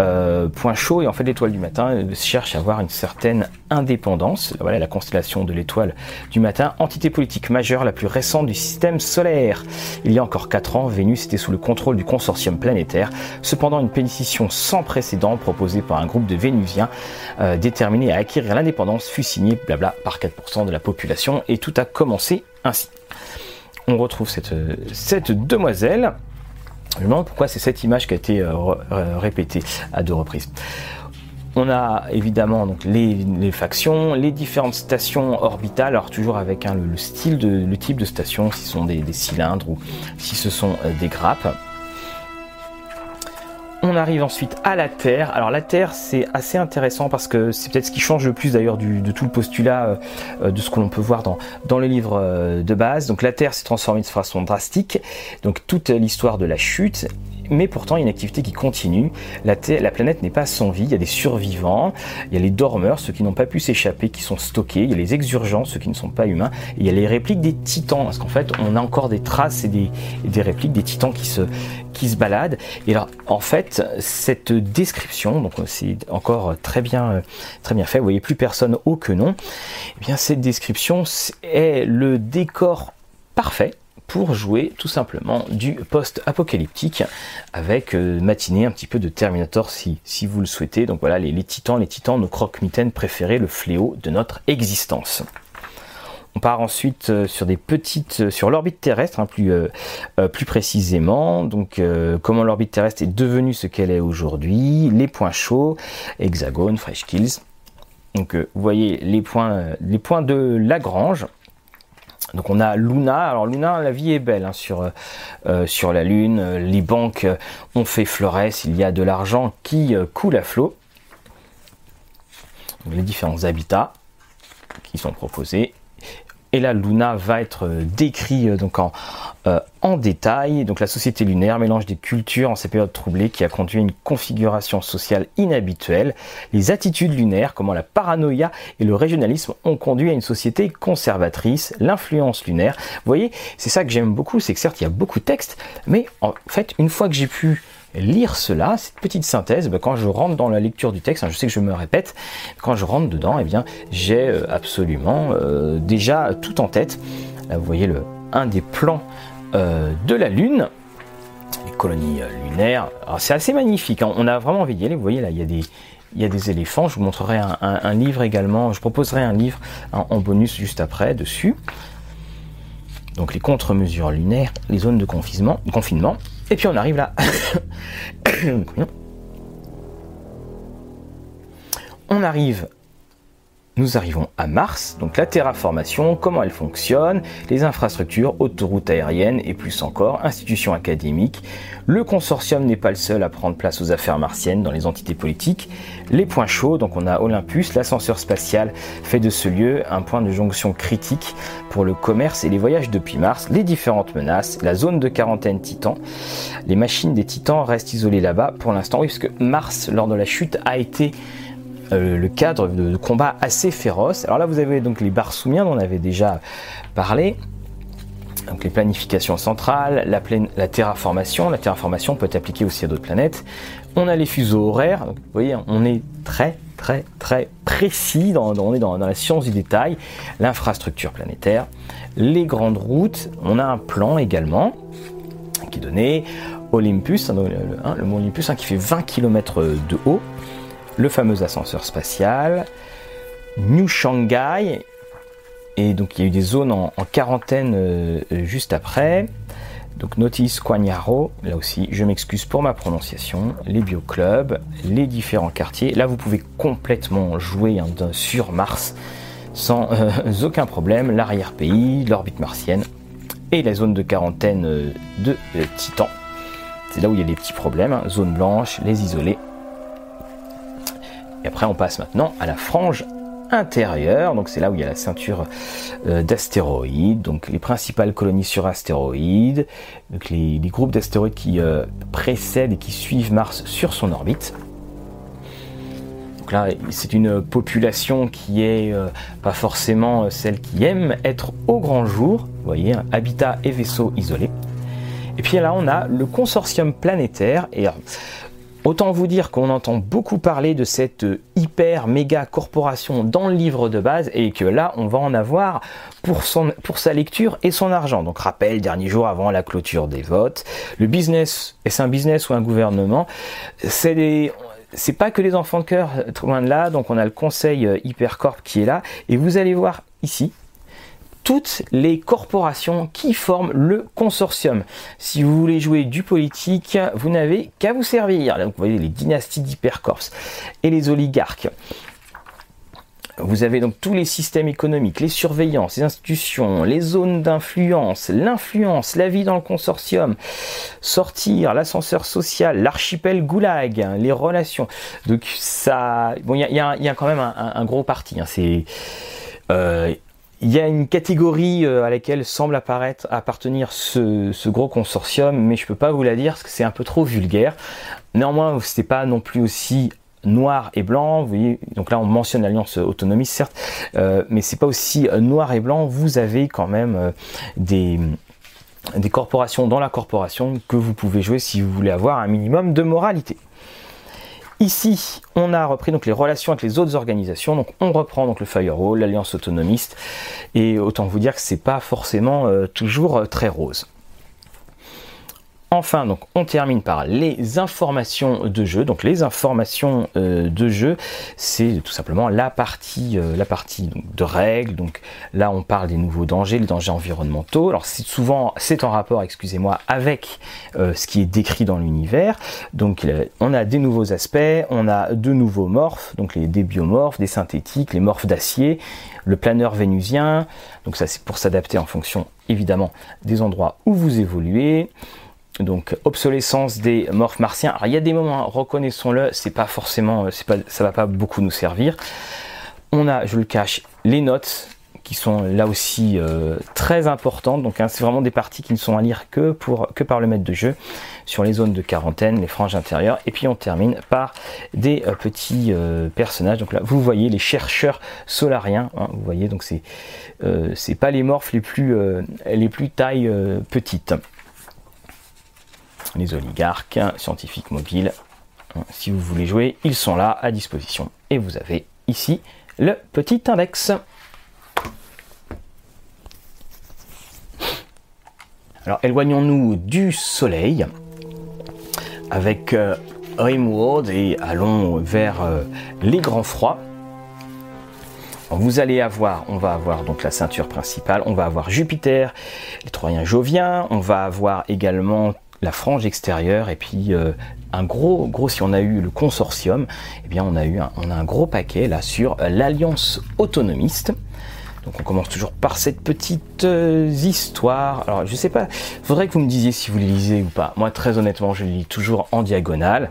euh, points chauds et en fait l'étoile du matin cherche à avoir une certaine indépendance. Voilà la constellation de l'étoile du matin, entité politique majeure la plus récente du système solaire. Il y a encore 4 ans, Vénus était sous le contrôle du consortium planétaire. Cependant, une pétition sans précédent proposée par un groupe de Vénusiens euh, déterminés à acquérir l'indépendance fut signée blabla par 4% de la population et tout a commencé ainsi. on retrouve cette, cette demoiselle. Je me demande pourquoi c'est cette image qui a été répétée à deux reprises. On a évidemment donc les, factions, les différentes stations orbitales, alors toujours avec hein, le, style de le type de station, si ce sont des, cylindres ou si ce sont euh, des grappes. On arrive ensuite à la Terre. Alors la Terre, c'est assez intéressant parce que c'est peut-être ce qui change le plus d'ailleurs de tout le postulat euh, euh, de ce que l'on peut voir dans, dans le livre de base. Donc la Terre s'est transformée de façon drastique. Donc toute l'histoire de la chute mais pourtant il y a une activité qui continue. La, la planète n'est pas sans vie, il y a des survivants, il y a les dormeurs, ceux qui n'ont pas pu s'échapper, qui sont stockés, il y a les exurgents, ceux qui ne sont pas humains, et il y a les répliques des titans, parce qu'en fait on a encore des traces et des, répliques des titans qui se, baladent. Et alors en fait cette description, donc c'est encore très bien, très bien fait, vous voyez plus personne haut que non, eh bien cette description est le décor parfait pour jouer tout simplement du post-apocalyptique avec euh, matinée un petit peu de Terminator si, vous le souhaitez. Donc voilà, les, titans, les titans, nos croque-mitaines préférés, le fléau de notre existence. On part ensuite euh, sur des petites, euh, sur l'orbite terrestre, hein, plus, plus précisément. Donc, comment l'orbite terrestre est devenue ce qu'elle est aujourd'hui, les points chauds, hexagone, fresh kills. Donc, vous voyez les points, les points de Lagrange. Donc on a Luna. Alors Luna, la vie est belle hein, sur, euh, sur la Lune. Les banques ont fait florès. Il y a de l'argent qui euh, coule à flot. les différents habitats qui sont proposés. Et là, Luna va être euh, décrit euh, donc en, euh, en détail. Donc la société lunaire, mélange des cultures en ces périodes troublées qui a conduit à une configuration sociale inhabituelle. Les attitudes lunaires, comment la paranoïa et le régionalisme ont conduit à une société conservatrice. L'influence lunaire. Vous voyez, c'est ça que j'aime beaucoup, c'est que certes il y a beaucoup de textes, mais en fait, une fois que j'ai pu lire cela, cette petite synthèse, ben, quand je rentre dans la lecture du texte, hein, je sais que je me répète, quand je rentre dedans, eh bien, j'ai euh, absolument euh, déjà tout en tête. Là, vous voyez le, un des plans euh, de la Lune, les colonies lunaires. c'est assez magnifique, hein. on a vraiment envie d'y aller. Vous voyez là, il y a des, il y a des éléphants. Je vous montrerai un, livre également. Je proposerai un livre en bonus juste après dessus. Donc les contre-mesures lunaires, les zones de confinement. confinement. Et puis on arrive là. on arrive nous arrivons à Mars, donc la terraformation, comment elle fonctionne, les infrastructures, autoroutes aériennes et plus encore, institutions académiques. Le consortium n'est pas le seul à prendre place aux affaires martiennes dans les entités politiques. Les points chauds, donc on a Olympus, l'ascenseur spatial fait de ce lieu un point de jonction critique pour le commerce et les voyages depuis Mars, les différentes menaces, la zone de quarantaine Titan. Les machines des Titans restent isolées là-bas pour l'instant, oui, Mars, lors de la chute, a été euh, le cadre de, combat assez féroce. Alors là, vous avez donc les barsoumiens dont on avait déjà parlé. Donc les planifications centrales, la, la terraformation. La terraformation peut être appliquée aussi à d'autres planètes. On a les fuseaux horaires. vous voyez, on est très très très précis, dans, on est dans, la science du détail, l'infrastructure planétaire, les grandes routes, on a un plan également qui est donné, Olympus, hein, le, mont Olympus hein, qui fait 20 km de haut, le fameux ascenseur spatial, New Shanghai, et donc il y a eu des zones en, quarantaine euh, juste après. Donc Notice Quagnaro, là aussi je m'excuse pour ma prononciation, les bioclubs, les différents quartiers. Là vous pouvez complètement jouer hein, sur Mars sans euh, aucun problème. L'arrière-pays, l'orbite martienne et la zone de quarantaine euh, de Titan. C'est là où il y a des petits problèmes, hein. zone blanche, les isolés et après, on passe maintenant à la frange intérieure. Donc c'est là où il y a la ceinture euh, d'astéroïdes, donc les principales colonies sur astéroïdes, donc les, groupes d'astéroïdes qui euh, précèdent et qui suivent Mars sur son orbite. Donc là, c'est une population qui est euh, pas forcément celle qui aime être au grand jour. Vous voyez, habitat et vaisseaux isolés. Et puis là, on a le consortium planétaire. Et Autant vous dire qu'on entend beaucoup parler de cette hyper méga corporation dans le livre de base et que là on va en avoir pour, son, pour sa lecture et son argent. Donc rappel, dernier jour avant la clôture des votes, le business, est-ce un business ou un gouvernement C'est c'est pas que les enfants de cœur, loin de là, donc on a le conseil Hypercorp qui est là, et vous allez voir ici, toutes les corporations qui forment le consortium. Si vous voulez jouer du politique, vous n'avez qu'à vous servir. Vous voyez les dynasties d'hypercorps et les oligarques. Vous avez donc tous les systèmes économiques, les surveillances, les institutions, les zones d'influence, l'influence, la vie dans le consortium, sortir, l'ascenseur social, l'archipel goulag, les relations. Donc ça, bon, il y, a, quand même un, gros parti. Hein. c'est euh, il y a une catégorie euh, à laquelle semble apparaître, appartenir ce, gros consortium, mais je peux pas vous la dire parce que c'est un peu trop vulgaire. Néanmoins, ce n'est pas non plus aussi noir et blanc. Vous voyez, donc là on mentionne l'alliance autonomiste certes, euh, mais c'est pas aussi euh, noir et blanc. Vous avez quand même euh, des des corporations dans la corporation que vous pouvez jouer si vous voulez avoir un minimum de moralité. Ici, on a repris donc les relations avec les autres organisations. Donc, on reprend donc le firewall, l'alliance autonomiste, et autant vous dire que c'est pas forcément toujours très rose. Enfin, donc, on termine par les informations de jeu. Donc, les informations euh, de jeu, c'est tout simplement la partie, euh, la partie de règles. Donc, là, on parle des nouveaux dangers, les dangers environnementaux. Alors, c'est souvent, c'est en rapport, excusez-moi, avec euh, ce qui est décrit dans l'univers. Donc, on a des nouveaux aspects, on a de nouveaux morphes, donc les, des biomorphes, des synthétiques, les morphes d'acier, le planeur vénusien. Donc, ça, c'est pour s'adapter en fonction, évidemment, des endroits où vous évoluez donc obsolescence des morphes martiens. Alors il y a des moments, reconnaissons-le, c'est pas forcément, pas, ça va pas beaucoup nous servir. On a, je le cache, les notes qui sont là aussi euh, très importantes. Donc hein, c'est vraiment des parties qui ne sont à lire que, par le maître de jeu sur les zones de quarantaine, les franges intérieures. Et puis on termine par des euh, petits euh, personnages. Donc là vous voyez les chercheurs solariens. Hein, vous voyez donc c'est c'est pas les morphes les plus les plus taille petites les oligarques, scientifiques mobiles. Si vous voulez jouer, ils sont là à disposition. Et vous avez ici le petit index. Alors éloignons-nous du soleil avec euh, Rimworld et allons vers euh, les grands froids. vous allez avoir, on va avoir donc la ceinture principale, on va avoir Jupiter, les Troyens Joviens, on va avoir également la frange extérieure et puis euh, un gros, gros, si on a eu le consortium, eh bien on a eu un, on a un gros paquet là sur euh, l'alliance autonomiste. Donc on commence toujours par cette petite euh, histoire. Alors je sais pas, faudrait que vous me disiez si vous les lisez ou pas. Moi très honnêtement je les lis toujours en diagonale.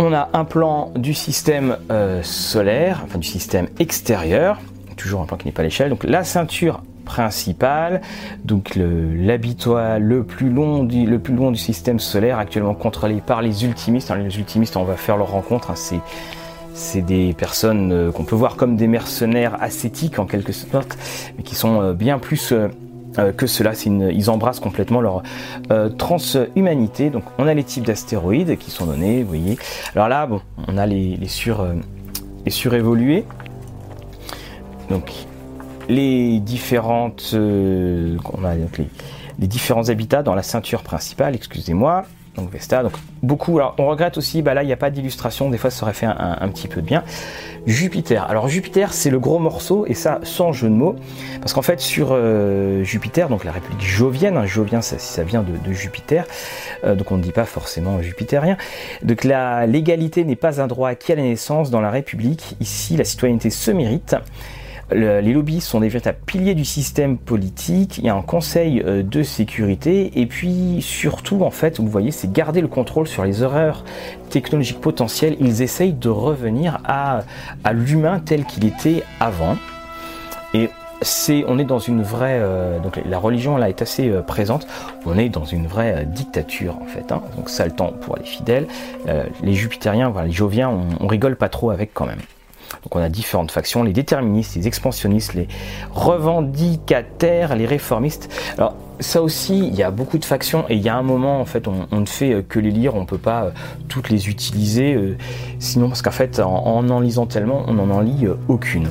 On a un plan du système solaire, enfin du système extérieur, toujours un plan qui n'est pas l'échelle. Donc la ceinture principal, donc l'habituel le, plus long du, le plus long du système solaire, actuellement contrôlé par les ultimistes. les ultimistes, on va faire leur rencontre, hein, c'est c'est des personnes euh, qu'on peut voir comme des mercenaires ascétiques en quelque sorte, mais qui sont euh, bien plus euh, que cela. ils embrassent complètement leur transhumanité. Donc on a les types d'astéroïdes qui sont donnés, vous voyez. Alors là, bon, on a les, les, les surévolués. Donc les différentes euh, différents habitats dans la ceinture principale, excusez-moi. Donc Vesta, donc beaucoup. Alors on regrette aussi, bah là il n'y a pas d'illustration, des fois ça aurait fait un, petit peu de bien. Jupiter. Alors Jupiter c'est le gros morceau et ça sans jeu de mots, parce qu'en fait sur euh, Jupiter, donc la République jovienne, hein, jovien ça, ça vient de, Jupiter, euh, donc on ne dit pas forcément jupitérien. Donc la l'égalité n'est pas un droit acquis à la naissance dans la République. Ici la citoyenneté se mérite les lobbies sont des véritables piliers du système politique, il y a un conseil euh, de sécurité, et puis surtout, en fait, vous voyez, c'est garder le contrôle sur les erreurs technologiques potentielles. Ils essayent de revenir à, l'humain tel qu'il était avant. Et c'est, on est dans une vraie, euh, donc la religion là est assez euh, présente. On est dans une vraie dictature en fait. Hein. donc ça le temps pour les fidèles. les Jupitériens, voilà, les Joviens, on, on rigole pas trop avec quand même. Donc on a différentes factions, les déterministes, les expansionnistes, les revendicataires, les réformistes. Alors ça aussi, il y a beaucoup de factions et il y a un moment en fait, on, ne fait euh, que les lire, on ne peut pas euh, toutes les utiliser, euh, sinon parce qu'en fait, en, en lisant tellement, on n'en en lit aucune.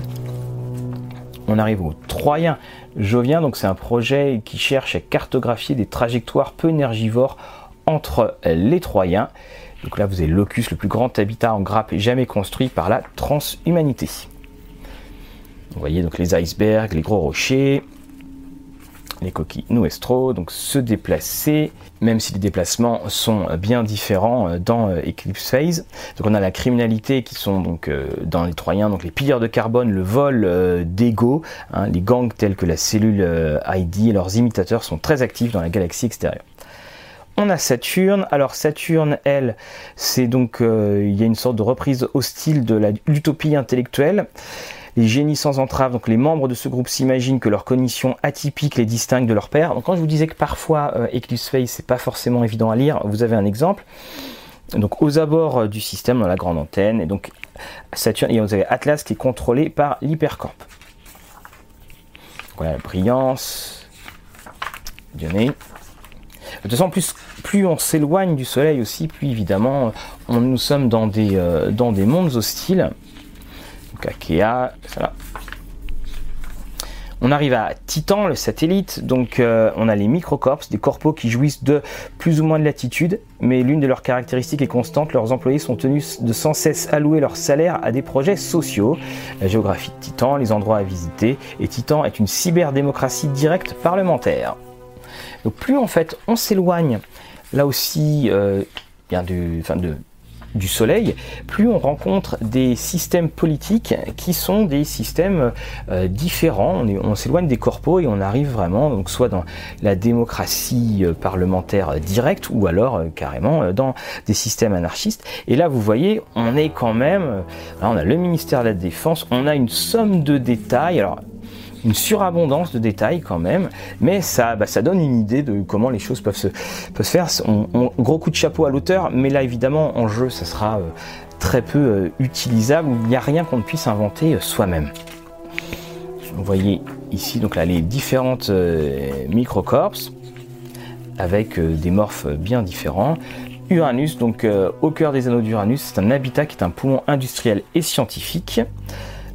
On arrive au Troyen Jovien, donc c'est un projet qui cherche à cartographier des trajectoires peu énergivores entre les Troyens. Donc là, vous avez Locus, le plus grand habitat en grappe jamais construit par la transhumanité. Vous voyez donc les icebergs, les gros rochers, les coquilles Nuestro, donc se déplacer, même si les déplacements sont bien différents euh, dans euh, Eclipse Phase. Donc on a la criminalité qui sont donc euh, dans les Troyens, donc les pilleurs de carbone, le vol d'ego, hein, les gangs tels que la cellule ID et leurs imitateurs sont très actifs dans la galaxie extérieure. On a Saturne. Alors Saturne, elle, c'est donc il y a une sorte de reprise hostile de l'utopie intellectuelle. Les génies sans entrave, donc les membres de ce groupe s'imaginent que leur cognition atypique les distingue de leur père. Donc quand je vous disais que parfois euh, Eclipse c'est pas forcément évident à lire, vous avez un exemple. Donc aux abords euh, du système dans la grande antenne et donc Saturne et vous avez Atlas qui est contrôlé par l'hypercorp. Voilà la brillance. Dionée. De toute façon, plus, plus on s'éloigne du Soleil aussi, plus évidemment, on, nous sommes dans des, euh, dans des mondes hostiles. On arrive à Titan, le satellite, donc euh, on a les microcorps, des corpos qui jouissent de plus ou moins de latitude, mais l'une de leurs caractéristiques est constante, leurs employés sont tenus de sans cesse allouer leur salaire à des projets sociaux. La géographie de Titan, les endroits à visiter, et Titan est une cyberdémocratie directe parlementaire. Donc plus en fait on s'éloigne, là aussi, euh, bien de, du Soleil, plus on rencontre des systèmes politiques qui sont des systèmes euh, différents. On, s'éloigne des corpos et on arrive vraiment, soit dans la démocratie euh, parlementaire directe ou alors euh, carrément dans des systèmes anarchistes. Et là, vous voyez, on est quand même, on a le ministère de la Défense, on a une somme de détails. Une surabondance de détails quand même, mais ça, bah, ça donne une idée de comment les choses peuvent se, faire. Gros coup de chapeau à l'auteur, mais là évidemment en jeu ça sera euh, très peu euh, utilisable, il n'y a rien qu'on ne puisse inventer euh, soi-même. Vous voyez ici donc là les différentes microcorps avec des morphes bien différents. Uranus, donc au cœur des anneaux d'Uranus, c'est un habitat qui est un poumon industriel et scientifique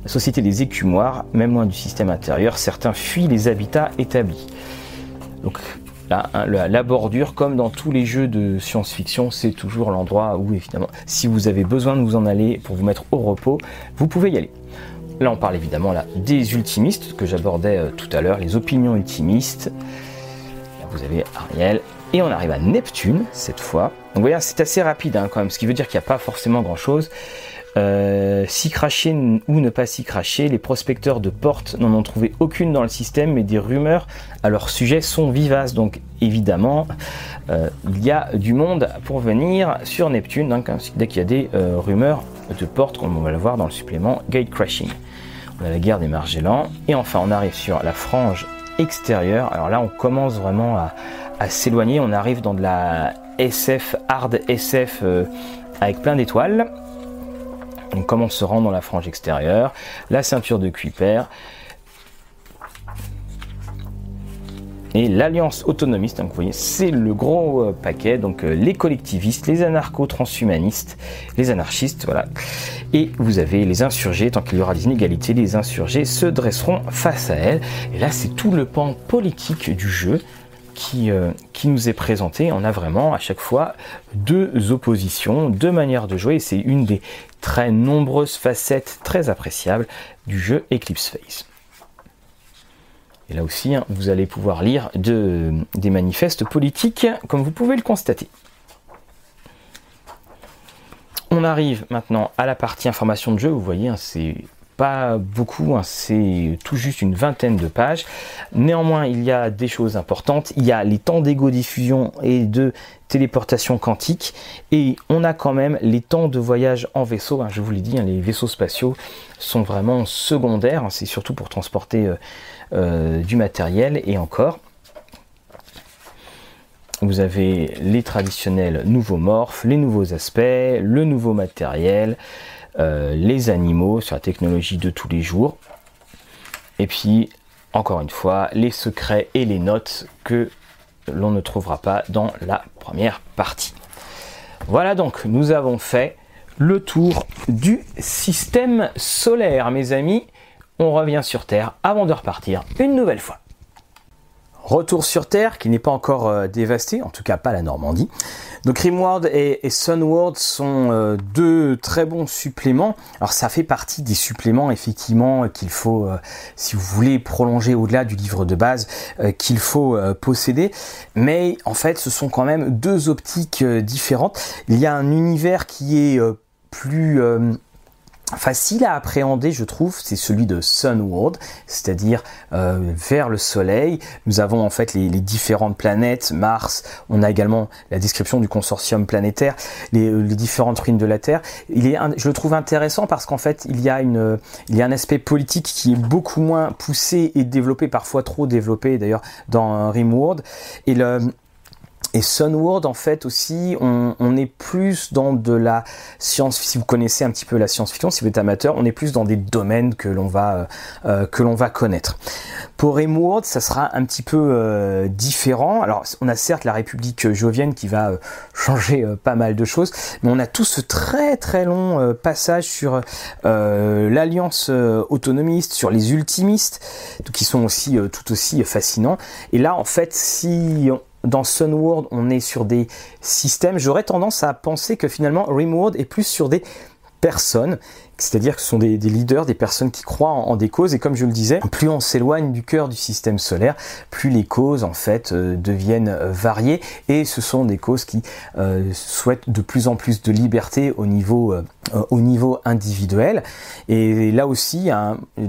la société des écumoires, même loin du système intérieur, certains fuient les habitats établis. Donc là, hein, la, bordure, comme dans tous les jeux de science-fiction, c'est toujours l'endroit où, évidemment, si vous avez besoin de vous en aller pour vous mettre au repos, vous pouvez y aller. Là, on parle évidemment des ultimistes que j'abordais euh, tout à l'heure, les opinions ultimistes. Là, vous avez Ariel. Et on arrive à Neptune cette fois. Donc, vous voyez, c'est assez rapide hein, quand même, ce qui veut dire qu'il n'y a pas forcément grand-chose. Euh, s'y cracher ou ne pas s'y cracher, les prospecteurs de portes n'en ont trouvé aucune dans le système, mais des rumeurs à leur sujet sont vivaces. Donc évidemment, euh, il y a du monde pour venir sur Neptune donc, dès qu'il y a des euh, rumeurs de portes, comme on va le voir dans le supplément Gate Crashing. On a la guerre des Margellans. Et enfin, on arrive sur la frange extérieure. Alors là, on commence vraiment à, à s'éloigner. On arrive dans de la SF, hard SF avec plein d'étoiles. Donc comment se rend dans la frange extérieure, la ceinture de Kuiper et l'alliance autonomiste. Donc vous c'est le gros euh, paquet. Donc euh, les collectivistes, les anarcho-transhumanistes, les anarchistes, voilà. Et vous avez les insurgés. Tant qu'il y aura des inégalités, les insurgés se dresseront face à elles. Et là, c'est tout le pan politique du jeu. Qui, euh, qui, nous est présenté. On a vraiment à chaque fois deux oppositions, deux manières de jouer. C'est une des très nombreuses facettes très appréciables du jeu Eclipse Phase. Et là aussi, hein, vous allez pouvoir lire des manifestes politiques, comme vous pouvez le constater. On arrive maintenant à la partie information de jeu. Vous voyez, hein, c'est pas beaucoup, hein, c'est tout juste une vingtaine de pages. Néanmoins, il y a des choses importantes. Il y a les temps d'égo-diffusion et de téléportation quantique. Et on a quand même les temps de voyage en vaisseau. Hein, je vous l'ai dit, hein, les vaisseaux spatiaux sont vraiment secondaires. c'est surtout pour transporter euh, euh, du matériel et encore. Vous avez les traditionnels nouveaux morphes, les nouveaux aspects, le nouveau matériel, euh, les animaux, sur la technologie de tous les jours. Et puis, encore une fois, les secrets et les notes que l'on ne trouvera pas dans la première partie. Voilà donc, nous avons fait le tour du système solaire, mes amis. On revient sur Terre avant de repartir une nouvelle fois. Retour sur Terre, qui n'est pas encore euh, dévasté, en tout cas pas la Normandie. Donc Rimworld et, Sunworld sont euh, deux très bons suppléments. Alors ça fait partie des suppléments effectivement qu'il faut, euh, si vous voulez prolonger au-delà du livre de base, qu'il faut posséder. Mais en fait, ce sont quand même deux optiques différentes. Il y a un univers qui est plus facile à appréhender, je trouve, c'est celui de Sunworld, c'est-à-dire euh, vers le Soleil. Nous avons en fait les, différentes planètes, Mars. On a également la description du consortium planétaire, les, euh, différentes ruines de la Terre. Il est, je le trouve intéressant parce qu'en fait, il y a une, il y a un aspect politique qui est beaucoup moins poussé et développé, parfois trop développé d'ailleurs dans Rimworld. Et le et Sunworld, en fait, aussi, on, est plus dans de la science. Si vous connaissez un petit peu la science-fiction, si vous êtes amateur, on est plus dans des domaines que l'on va euh, euh, que l'on va connaître. Pour Rimworld, ça sera un petit peu euh, différent. Alors, on a certes la République jovienne qui va changer pas mal de choses, mais on a tout ce très très long passage sur l'alliance autonomiste, sur les ultimistes, qui sont aussi tout aussi fascinants. Et là, en fait, si dans Sunworld, on est sur des systèmes. J'aurais tendance à penser que finalement Rimworld est plus sur des personnes c'est-à-dire que ce sont des, leaders, des personnes qui croient en, des causes, et comme je le disais, plus on s'éloigne du cœur du système solaire, plus les causes en fait euh, deviennent euh, variées, et ce sont des causes qui euh, souhaitent de plus en plus de liberté au niveau, au niveau individuel. Et là aussi,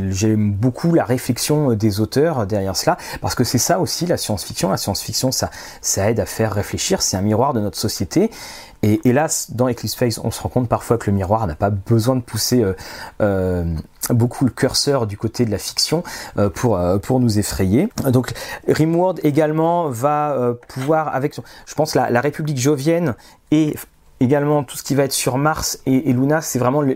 j'aime beaucoup la réflexion des auteurs derrière cela, parce que c'est ça aussi la science-fiction. La science-fiction, ça aide à faire réfléchir, c'est un miroir de notre société, et hélas, dans Eclipse Phase, on se rend compte parfois que le miroir n'a pas besoin de pousser euh, euh, beaucoup le curseur du côté de la fiction euh, pour, nous effrayer. Donc Rimworld également va pouvoir, avec, je pense, la, la République jovienne et également tout ce qui va être sur Mars et, Luna, c'est vraiment le,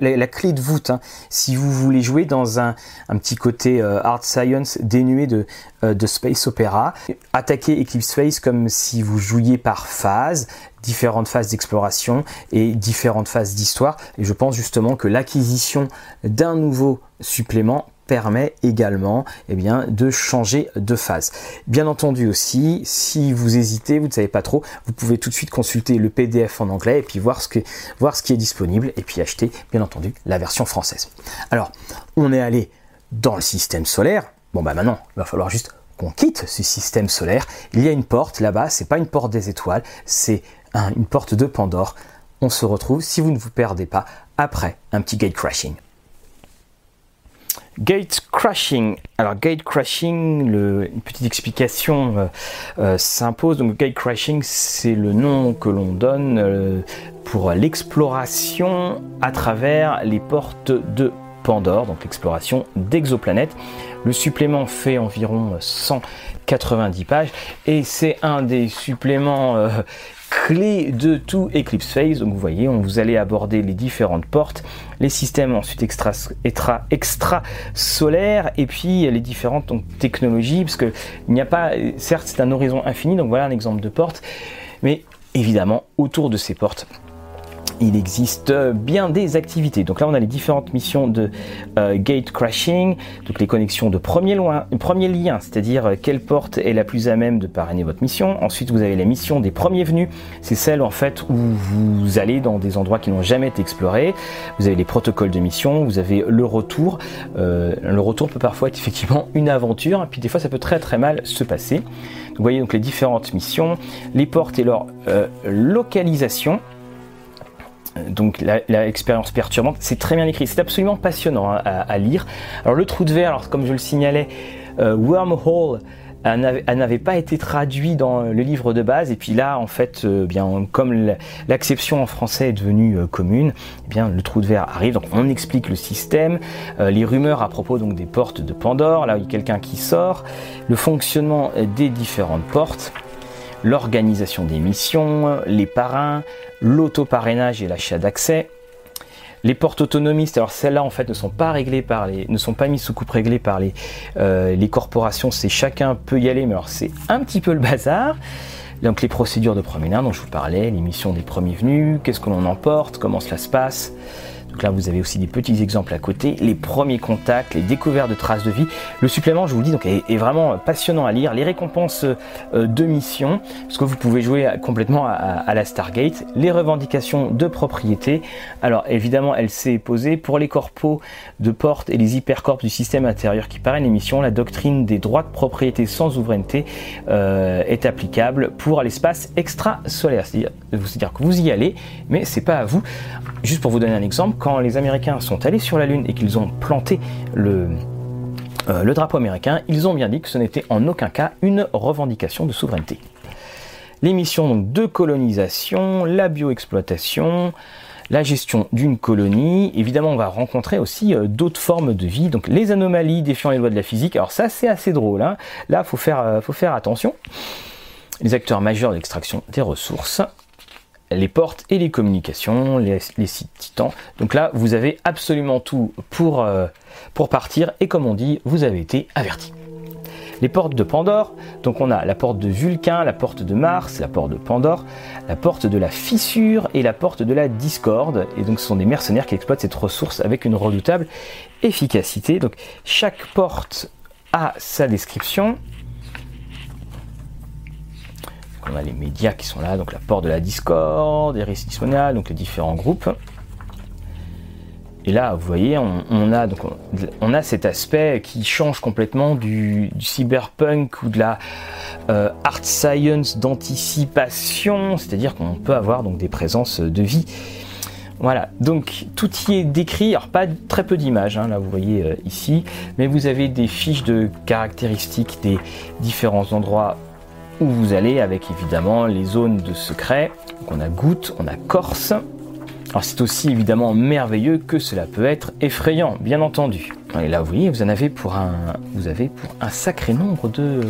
la, clé de voûte. Hein. Si vous voulez jouer dans un, un petit côté euh, art science dénué de, euh, de space opéra, attaquer Eclipse Phase comme si vous jouiez par phase, différentes phases d'exploration et différentes phases d'histoire. Et je pense justement que l'acquisition d'un nouveau supplément permet également eh bien, de changer de phase. Bien entendu aussi, si vous hésitez, vous ne savez pas trop, vous pouvez tout de suite consulter le PDF en anglais et puis voir ce, que, voir ce qui est disponible et puis acheter bien entendu la version française. Alors, on est allé dans le système solaire. Bon bah maintenant, il va falloir juste qu'on quitte ce système solaire. Il y a une porte là-bas, c'est pas une porte des étoiles, c'est une porte de Pandore. On se retrouve, si vous ne vous perdez pas, après un petit gate crashing. Gate crashing. Alors gate crashing, une petite explication euh, euh, s'impose. Donc gate crashing, c'est le nom que l'on donne euh, pour l'exploration à travers les portes de Pandore, donc l'exploration d'exoplanètes. Le supplément fait environ 190 pages et c'est un des suppléments clé de tout Eclipse Phase. Donc vous voyez, on vous allez aborder les différentes portes, les systèmes ensuite extra, extra, extra solaires et puis les différentes technologies, parce que il n'y a pas, certes c'est un horizon infini, donc voilà un exemple de porte, mais évidemment autour de ces portes il existe bien des activités. Donc là, on a les différentes missions de euh, gate crashing, donc les connexions de premier, lien, c'est-à-dire euh, quelle porte est la plus à même de parrainer votre mission. Ensuite, vous avez les missions des premiers venus, c'est celle en fait où vous allez dans des endroits qui n'ont jamais été explorés. Vous avez les protocoles de mission, vous avez le retour. Euh, le retour peut parfois être effectivement une aventure, puis des fois ça peut très très mal se passer. vous voyez donc les différentes missions, les portes et leur localisation donc l'expérience perturbante, c'est très bien écrit, c'est absolument passionnant hein, à, lire. Alors le trou de verre, alors comme je le signalais, euh, Wormhole n'avait pas été traduit dans le livre de base. Et puis là en fait euh, bien comme l'acception en français est devenue euh, commune eh bien le trou de verre arrive. Donc on explique le système les rumeurs à propos des portes de Pandore. Là où il y a quelqu'un qui sort. Le fonctionnement des différentes portes l'organisation des missions, les parrains, l'auto-parrainage et l'achat d'accès. Les portes autonomistes, alors celles-là en fait ne sont pas réglées par les, ne sont pas mises sous coupe réglée par les, euh, les corporations, c'est chacun peut y aller, mais alors c'est un petit peu le bazar. Donc les procédures de promenade dont je vous parlais, les missions des premiers venus, qu'est-ce que l'on emporte, comment cela se passe. Donc là, vous avez aussi des petits exemples à côté, les premiers contacts, les découvertes de traces de vie. Le supplément, je vous le dis, donc, est, vraiment passionnant à lire. Les récompenses euh, de mission, parce que vous pouvez jouer complètement à, la Stargate. Les revendications de propriété. Alors évidemment, elle s'est posée pour les corpos de porte et les hypercorps du système intérieur qui parrainent l'émission. La doctrine des droits de propriété sans souveraineté euh, est applicable pour l'espace extrasolaire. C'est-à-dire que vous y allez, mais c'est pas à vous. Juste pour vous donner un exemple, quand les Américains sont allés sur la Lune et qu'ils ont planté le, euh, le drapeau américain, ils ont bien dit que ce n'était en aucun cas une revendication de souveraineté. Les missions de colonisation, la bioexploitation, la gestion d'une colonie. Évidemment, on va rencontrer aussi euh, d'autres formes de vie, donc les anomalies défiant les lois de la physique. Alors ça, c'est assez drôle. Hein. Là, faut euh, faut faire attention. Les acteurs majeurs de l'extraction des ressources, les portes et les communications, les, sites titans. Donc là, vous avez absolument tout pour, euh, pour partir et comme on dit, vous avez été averti. Les portes de Pandore, donc on a la porte de Vulcain, la porte de Mars, la porte de Pandore, la porte de la fissure et la porte de la discorde. Et donc ce sont des mercenaires qui exploitent cette ressource avec une redoutable efficacité. Donc chaque porte a sa description on a les médias qui sont là, donc la porte de la Discord, Eris Mondial, donc les différents groupes. Et là, vous voyez, on, a, donc, on, a cet aspect qui change complètement du, cyberpunk ou de la euh, art science d'anticipation, c'est-à-dire qu'on peut avoir donc des présences de vie. Voilà, donc tout y est décrit, alors pas très peu d'images, hein, là vous voyez euh, ici, mais vous avez des fiches de caractéristiques des différents endroits où vous allez avec évidemment les zones de secret. Donc on a Goutte, on a Corse. Alors c'est aussi évidemment merveilleux que cela peut être effrayant, bien entendu. Et là vous voyez, vous en avez pour un, sacré nombre de,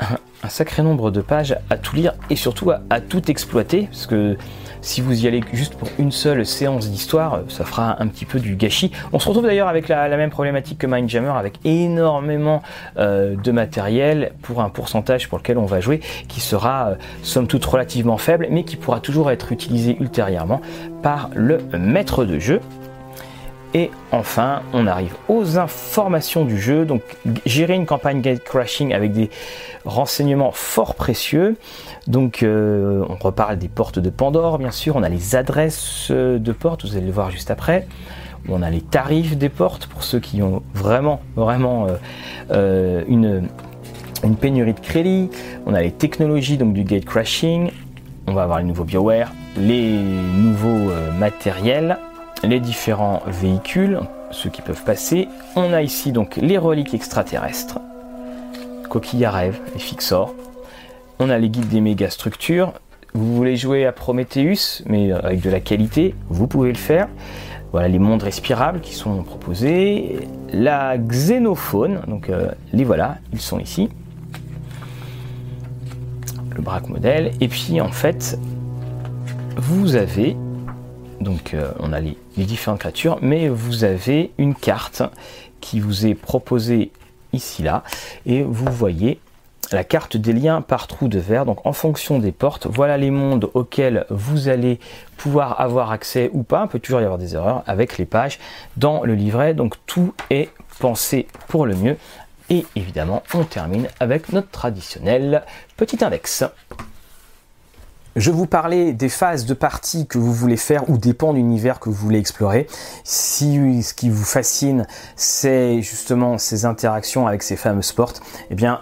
sacré nombre de pages à tout lire et surtout à, à tout exploiter, parce que si vous y allez juste pour une seule séance d'histoire, ça fera un petit peu du gâchis. On se retrouve d'ailleurs avec la, même problématique que Mindjammer, avec énormément euh, de matériel pour un pourcentage pour lequel on va jouer, qui sera euh, somme toute relativement faible, mais qui pourra toujours être utilisé ultérieurement par le maître de jeu. Et enfin, on arrive aux informations du jeu. Donc, gérer une campagne gate crashing avec des renseignements fort précieux. Donc, euh, on reparle des portes de Pandore, bien sûr. On a les adresses euh, de portes, vous allez le voir juste après. On a les tarifs des portes pour ceux qui ont vraiment, vraiment euh, une, pénurie de crédit. On a les technologies donc du gate crashing. On va avoir les nouveaux BioWare, les nouveaux matériels les différents véhicules, ceux qui peuvent passer. On a ici donc les reliques extraterrestres, coquilles rêve, les fixors. On a les guides des méga structures. Vous voulez jouer à Prometheus, mais avec de la qualité, vous pouvez le faire. Voilà les mondes respirables qui sont proposés. La xénophone, donc euh, les voilà, ils sont ici. Le braque modèle. Et puis en fait, vous avez donc euh, on a les, différentes créatures, mais vous avez une carte qui vous est proposée ici là, et vous voyez la carte des liens par trou de verre. Donc en fonction des portes, voilà les mondes auxquels vous allez pouvoir avoir accès ou pas. Il peut toujours y avoir des erreurs avec les pages dans le livret. Donc tout est pensé pour le mieux. Et évidemment, on termine avec notre traditionnel petit index. Je vous parlais des phases de partie que vous voulez faire ou des pans d'univers que vous voulez explorer. Si ce qui vous fascine, c'est justement ces interactions avec ces fameux sports, eh bien,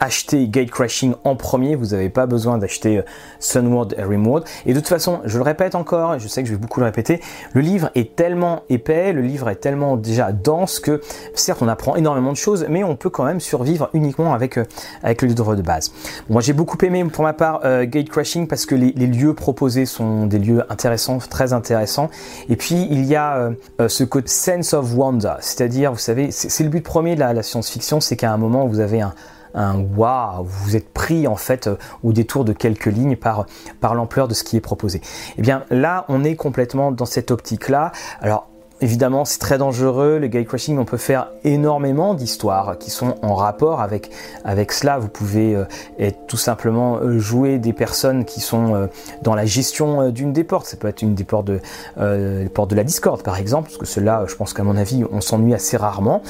acheter Gate Crashing en premier, vous n'avez pas besoin d'acheter euh, Sunward et Rimworld. Et de toute façon, je le répète encore, je sais que je vais beaucoup le répéter, le livre est tellement épais, le livre est tellement déjà dense que certes on apprend énormément de choses, mais on peut quand même survivre uniquement avec, euh, avec le livre de base. moi j'ai beaucoup aimé pour ma part euh, Gate Crashing parce que les, lieux proposés sont des lieux intéressants, très intéressants. Et puis il y a ce côté sense of wonder, c'est-à-dire, vous savez, c'est le but premier de la science-fiction, c'est qu'à un moment vous avez un un waouh, vous êtes pris en fait euh, au détour de quelques lignes par, l'ampleur de ce qui est proposé. Eh bien là, on est complètement dans cette optique-là. Évidemment, c'est très dangereux. Le gatecrashing, on peut faire énormément d'histoires qui sont en rapport avec, avec cela. Vous pouvez euh, être, tout simplement euh, jouer des personnes qui sont euh, dans la gestion d'une des portes. Ça peut être une des portes de, portes de la Discord, par exemple, parce que cela, je pense qu'à mon avis, on s'ennuie assez rarement.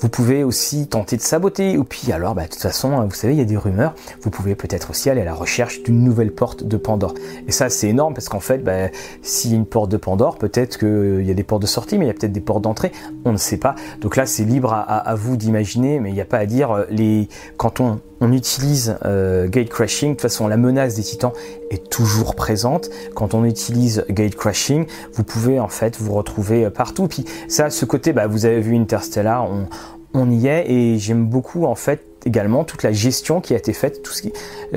Vous pouvez aussi tenter de saboter, ou puis alors, bah, de toute façon, vous savez, il y a des rumeurs. Vous pouvez peut-être aussi aller à la recherche d'une nouvelle porte de Pandore. Et ça, c'est énorme parce qu'en fait, bah, s'il y a une porte de Pandore, peut-être qu'il y a des portes de sortie, mais il y a peut-être des portes d'entrée. On ne sait pas. Donc là, c'est libre à, vous d'imaginer, mais il n'y a pas à dire. Euh, les, quand on, on utilise euh, gate crashing, de toute façon, la menace des titans est toujours présente. Quand on utilise gate crashing, vous pouvez en fait vous retrouver euh, partout. Puis ça, ce côté, bah, vous avez vu Interstellar, on, on y est et j'aime beaucoup en fait également toute la gestion qui a été faite, tout ce qui,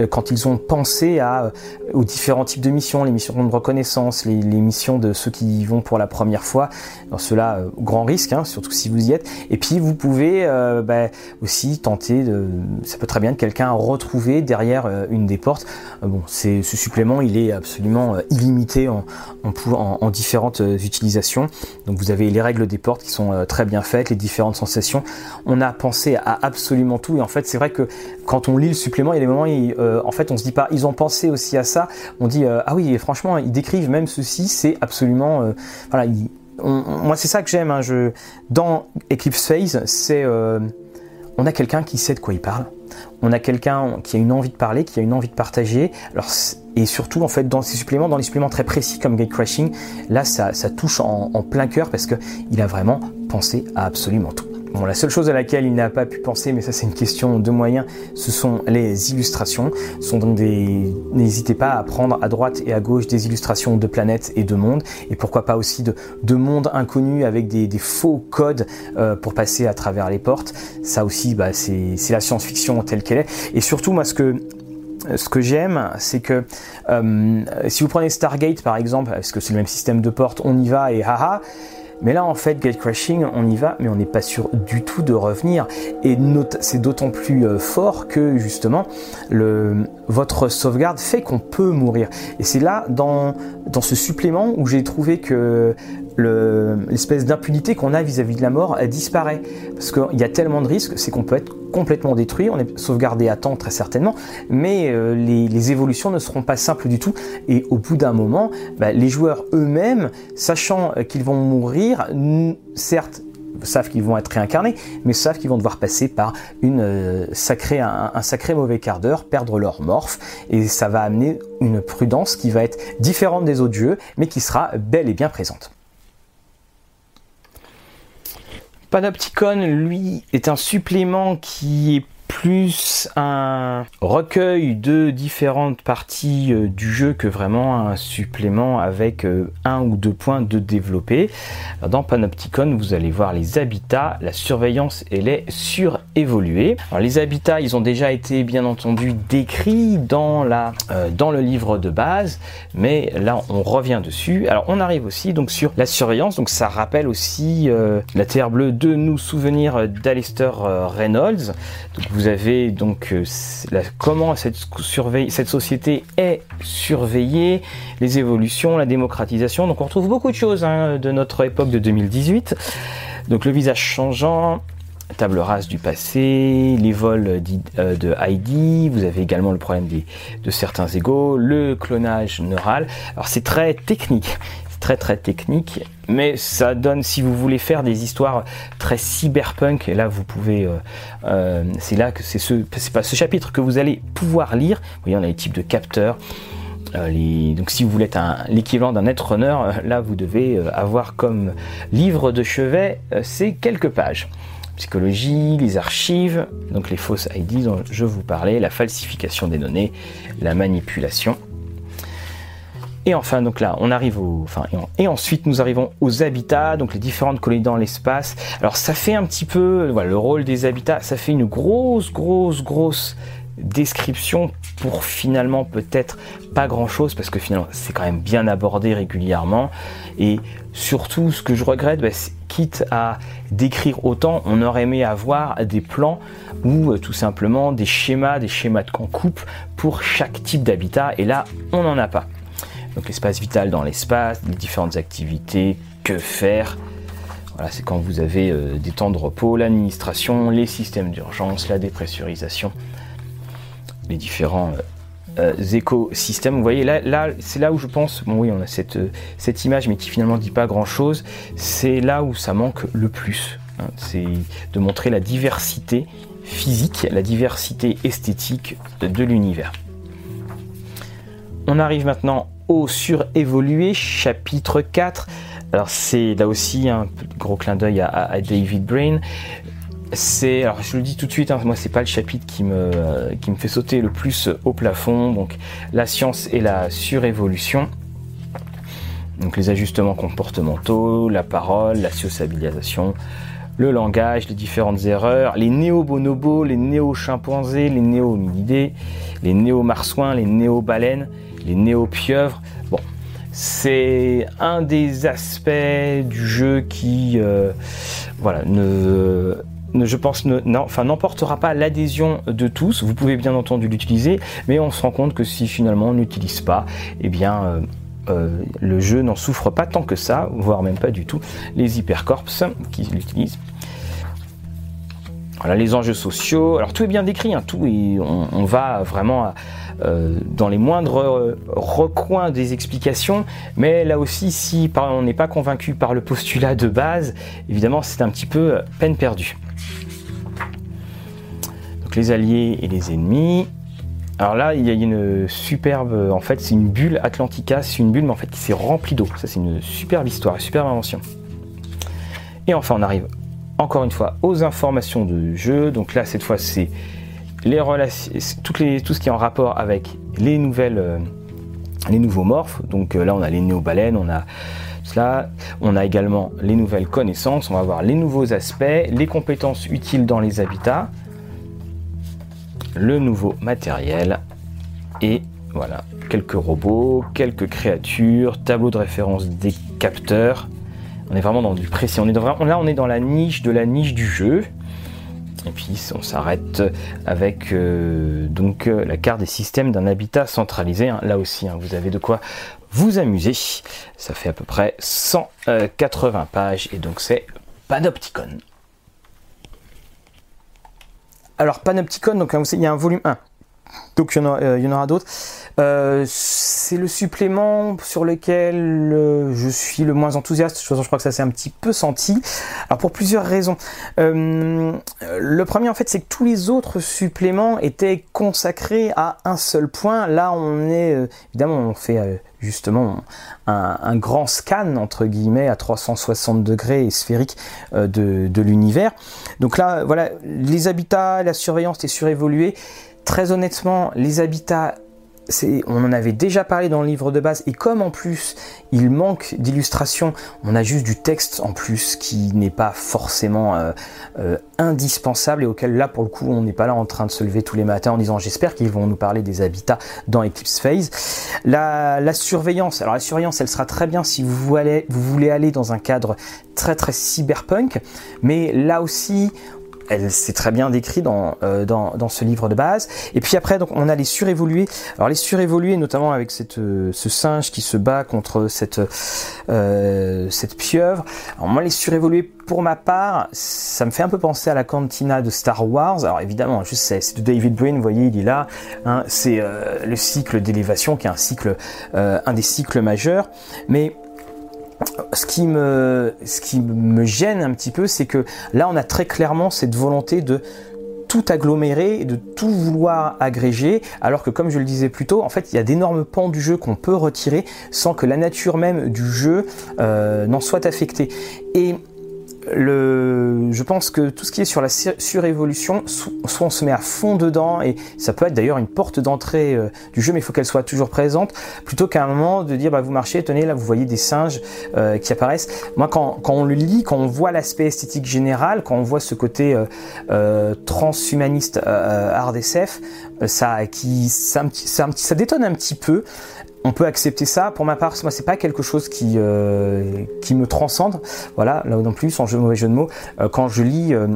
quand ils ont pensé à, aux différents types de missions, les missions de reconnaissance, les, missions de ceux qui y vont pour la première fois, dans cela euh, grand risque, hein, surtout si vous y êtes. Et puis vous pouvez bah, aussi tenter de, ça peut très bien être quelqu'un retrouver derrière une des portes. bon, ce supplément, il est absolument illimité en, en, en, différentes utilisations. Donc vous avez les règles des portes qui sont très bien faites, les différentes sensations. On a pensé à absolument tout et en fait c'est vrai que quand on lit le supplément, il y a des moments, où, euh, en fait on se dit pas, ils ont pensé aussi à ça. On dit euh, ah oui, franchement, ils décrivent même ceci, c'est absolument euh, voilà. moi c'est ça que j'aime. Hein, je dans Eclipse Phase, c'est on a quelqu'un qui sait de quoi il parle. On a quelqu'un qui a une envie de parler, qui a une envie de partager. Alors, et surtout, en fait, dans ces suppléments, dans les suppléments très précis comme Gate Crashing, là, ça, touche en, en plein cœur parce qu'il a vraiment pensé à absolument tout. Bon, la seule chose à laquelle il n'a pas pu penser, mais ça c'est une question de moyens, ce sont les illustrations. Ce sont donc des... N'hésitez pas à prendre à droite et à gauche des illustrations de planètes et de mondes, et pourquoi pas aussi de, de mondes inconnus avec des, faux codes euh, pour passer à travers les portes. Ça aussi, bah, c'est la science-fiction telle qu'elle est. Et surtout, moi, ce que ce que j'aime, c'est que euh, si vous prenez Stargate par exemple, parce que c'est le même système de porte, on y va et haha, mais là, en fait, gate crashing, on y va, mais on n'est pas sûr du tout de revenir. Et c'est d'autant plus euh, fort que justement, votre sauvegarde fait qu'on peut mourir. Et c'est là, dans ce supplément, où j'ai trouvé que l'espèce d'impunité qu'on a vis-à-vis de la mort disparaît. Parce qu'il y a tellement de risques, c'est qu'on peut être complètement détruit, on est sauvegardé à temps très certainement, mais euh, les, évolutions ne seront pas simples du tout. Et au bout d'un moment, bah, les joueurs eux-mêmes, sachant qu'ils vont mourir, certes savent qu'ils vont être réincarnés, mais savent qu'ils vont devoir passer par une, euh, un, sacré mauvais quart d'heure, perdre leur morph, et ça va amener une prudence qui va être différente des autres jeux, mais qui sera bel et bien présente. Panopticon, lui, est un supplément qui est plus un recueil de différentes parties euh, du jeu que vraiment un supplément avec euh, un ou deux points de développer. Dans Panopticon, vous allez voir les habitats, la surveillance et les surévolués. Les habitats, ils ont déjà été bien entendu décrits euh, dans le livre de base, mais là on revient dessus. Alors on arrive aussi donc sur la surveillance, donc ça rappelle aussi la Terre bleue de nous souvenir d'Alistair Reynolds. Avez donc euh, comment cette, société est surveillée, les évolutions, la démocratisation. Donc on retrouve beaucoup de choses hein, de notre époque de 2018. Donc le visage changeant, table rase du passé, les vols euh, de ID, vous avez également le problème de certains égaux, le clonage neural. Alors c'est très technique très très technique, mais ça donne, si vous voulez faire des histoires très cyberpunk, et là vous pouvez, euh, euh, c'est là que c'est ce, pas ce chapitre que vous allez pouvoir lire. Vous voyez, on a les types de capteurs. Euh, donc si vous voulez être l'équivalent d'un netrunner, là vous devez avoir comme livre de chevet ces quelques pages psychologie, les archives, donc les fausses ID dont je vous parlais, la falsification des données, la manipulation. Et enfin, donc là, on arrive au, enfin, et, ensuite nous arrivons aux habitats, donc les différentes colonies dans l'espace. Alors ça fait un petit peu, voilà, le rôle des habitats, ça fait une grosse, grosse, grosse description pour finalement peut-être pas grand chose parce que finalement c'est quand même bien abordé régulièrement. Et surtout ce que je regrette bah, quitte à décrire autant on aurait aimé avoir des plans ou euh, tout simplement des schémas des schémas de camp coupe pour chaque type d'habitat. Et là on n'en a pas donc l'espace vital dans l'espace, les différentes activités, que faire. Voilà, c'est quand vous avez des temps de repos, l'administration, les systèmes d'urgence, la dépressurisation, les différents écosystèmes. Vous voyez, là, là c'est là où je pense, bon oui, on a cette, image, mais qui finalement dit pas grand-chose, c'est là où ça manque le plus. Hein. c'est de montrer la diversité physique, la diversité esthétique de l'univers. On arrive maintenant au surévolué, chapitre 4. Alors c'est là aussi un gros clin d'œil à, David Brain. C'est, alors je le dis tout de suite, hein, moi c'est pas le chapitre qui me, qui me fait sauter le plus au plafond. Donc la science et la surévolution. Donc les ajustements comportementaux, la parole, la sociabilisation, le langage, les différentes erreurs, les néo-bonobos, les néo-chimpanzés, les néo-hominidés, les néo-marsouins, les néo-baleines, les néo-pieuvres. Bon, c'est un des aspects du jeu qui, euh, voilà, ne, je pense, n'emportera pas l'adhésion de tous. Vous pouvez bien entendu l'utiliser, mais on se rend compte que si finalement on n'utilise pas, eh bien, euh, euh, le jeu n'en souffre pas tant que ça, voire même pas du tout. Les hypercorps qui l'utilisent. Voilà les enjeux sociaux. Alors tout est bien décrit, hein, tout et on, va vraiment euh, dans les moindres euh, recoins des explications. Mais là aussi, si on n'est pas convaincu par le postulat de base, évidemment, c'est un petit peu euh, peine perdue. Donc les alliés et les ennemis. Alors là, il y a une superbe, en fait, c'est une bulle Atlantica, c'est une bulle, mais en fait, qui s'est remplie d'eau. Ça, c'est une superbe histoire, une superbe invention. Et enfin, on arrive encore une fois aux informations de jeu. Donc là, cette fois, c'est tout ce qui est en rapport avec les nouvelles, euh, les nouveaux morphes. Donc euh, là, on a les néo-baleines, on a cela, on a également les nouvelles connaissances. On va voir les nouveaux aspects, les compétences utiles dans les habitats, le nouveau matériel et voilà quelques robots, quelques créatures, tableau de référence des capteurs on est vraiment dans du précis. On est là, on est dans la niche de la niche du jeu. Et puis on s'arrête avec euh, donc euh, la carte des systèmes d'un habitat centralisé. Hein. Là aussi, hein, vous avez de quoi vous amuser. Ça fait à peu près 180 pages et donc c'est Panopticon. Alors Panopticon, donc il y a un volume 1. Donc il y en, euh, aura d'autres. Euh, c'est le supplément sur lequel euh, je suis le moins enthousiaste. Je crois que ça s'est un petit peu senti. Alors pour plusieurs raisons. le premier en fait, c'est que tous les autres suppléments étaient consacrés à un seul point. Là, on est évidemment, on fait justement un, grand scan entre guillemets à 360 degrés et sphérique de, de l'univers. Donc là, voilà, les habitats, la surveillance est surévoluée. Très honnêtement, les habitats, on en avait déjà parlé dans le livre de base, et comme en plus il manque d'illustrations, on a juste du texte en plus qui n'est pas forcément euh, euh, indispensable et auquel là pour le coup on n'est pas là en train de se lever tous les matins en disant j'espère qu'ils vont nous parler des habitats dans Eclipse Phase. La, la, surveillance, alors la surveillance elle sera très bien si vous voulez, vous voulez aller dans un cadre très très cyberpunk, mais là aussi elle c'est très bien décrit euh, dans, ce livre de base. Et puis après, on a les surévolués. Alors les surévolués, notamment avec euh, ce singe qui se bat contre cette, euh, cette pieuvre. Alors moi, les surévolués, pour ma part, ça me fait un peu penser à la cantina de Star Wars. Alors évidemment, je c'est de David Brain, vous voyez, il est là. Hein, c'est le cycle d'élévation qui est un cycle, un des cycles majeurs. Mais ce qui me, gêne un petit peu, c'est que là, on a très clairement cette volonté de tout agglomérer et de tout vouloir agréger, alors que comme je le disais plus tôt, en fait, il y a d'énormes pans du jeu qu'on peut retirer sans que la nature même du jeu euh, n'en soit affectée. Le, je pense que tout ce qui est sur la surévolution, soit on se met à fond dedans, et ça peut être d'ailleurs une porte d'entrée euh, du jeu, mais il faut qu'elle soit toujours présente, plutôt qu'à un moment de dire bah, vous marchez, tenez là vous voyez des singes euh, qui apparaissent. Moi quand, on le lit, quand on voit l'aspect esthétique général, quand on voit ce côté euh, transhumaniste art ça, ça détonne un petit peu on peut accepter ça. Pour ma part, moi, c'est pas quelque chose qui euh, qui me transcende. Voilà, là non plus, sans mauvais jeu de mots. Euh, quand je lis euh,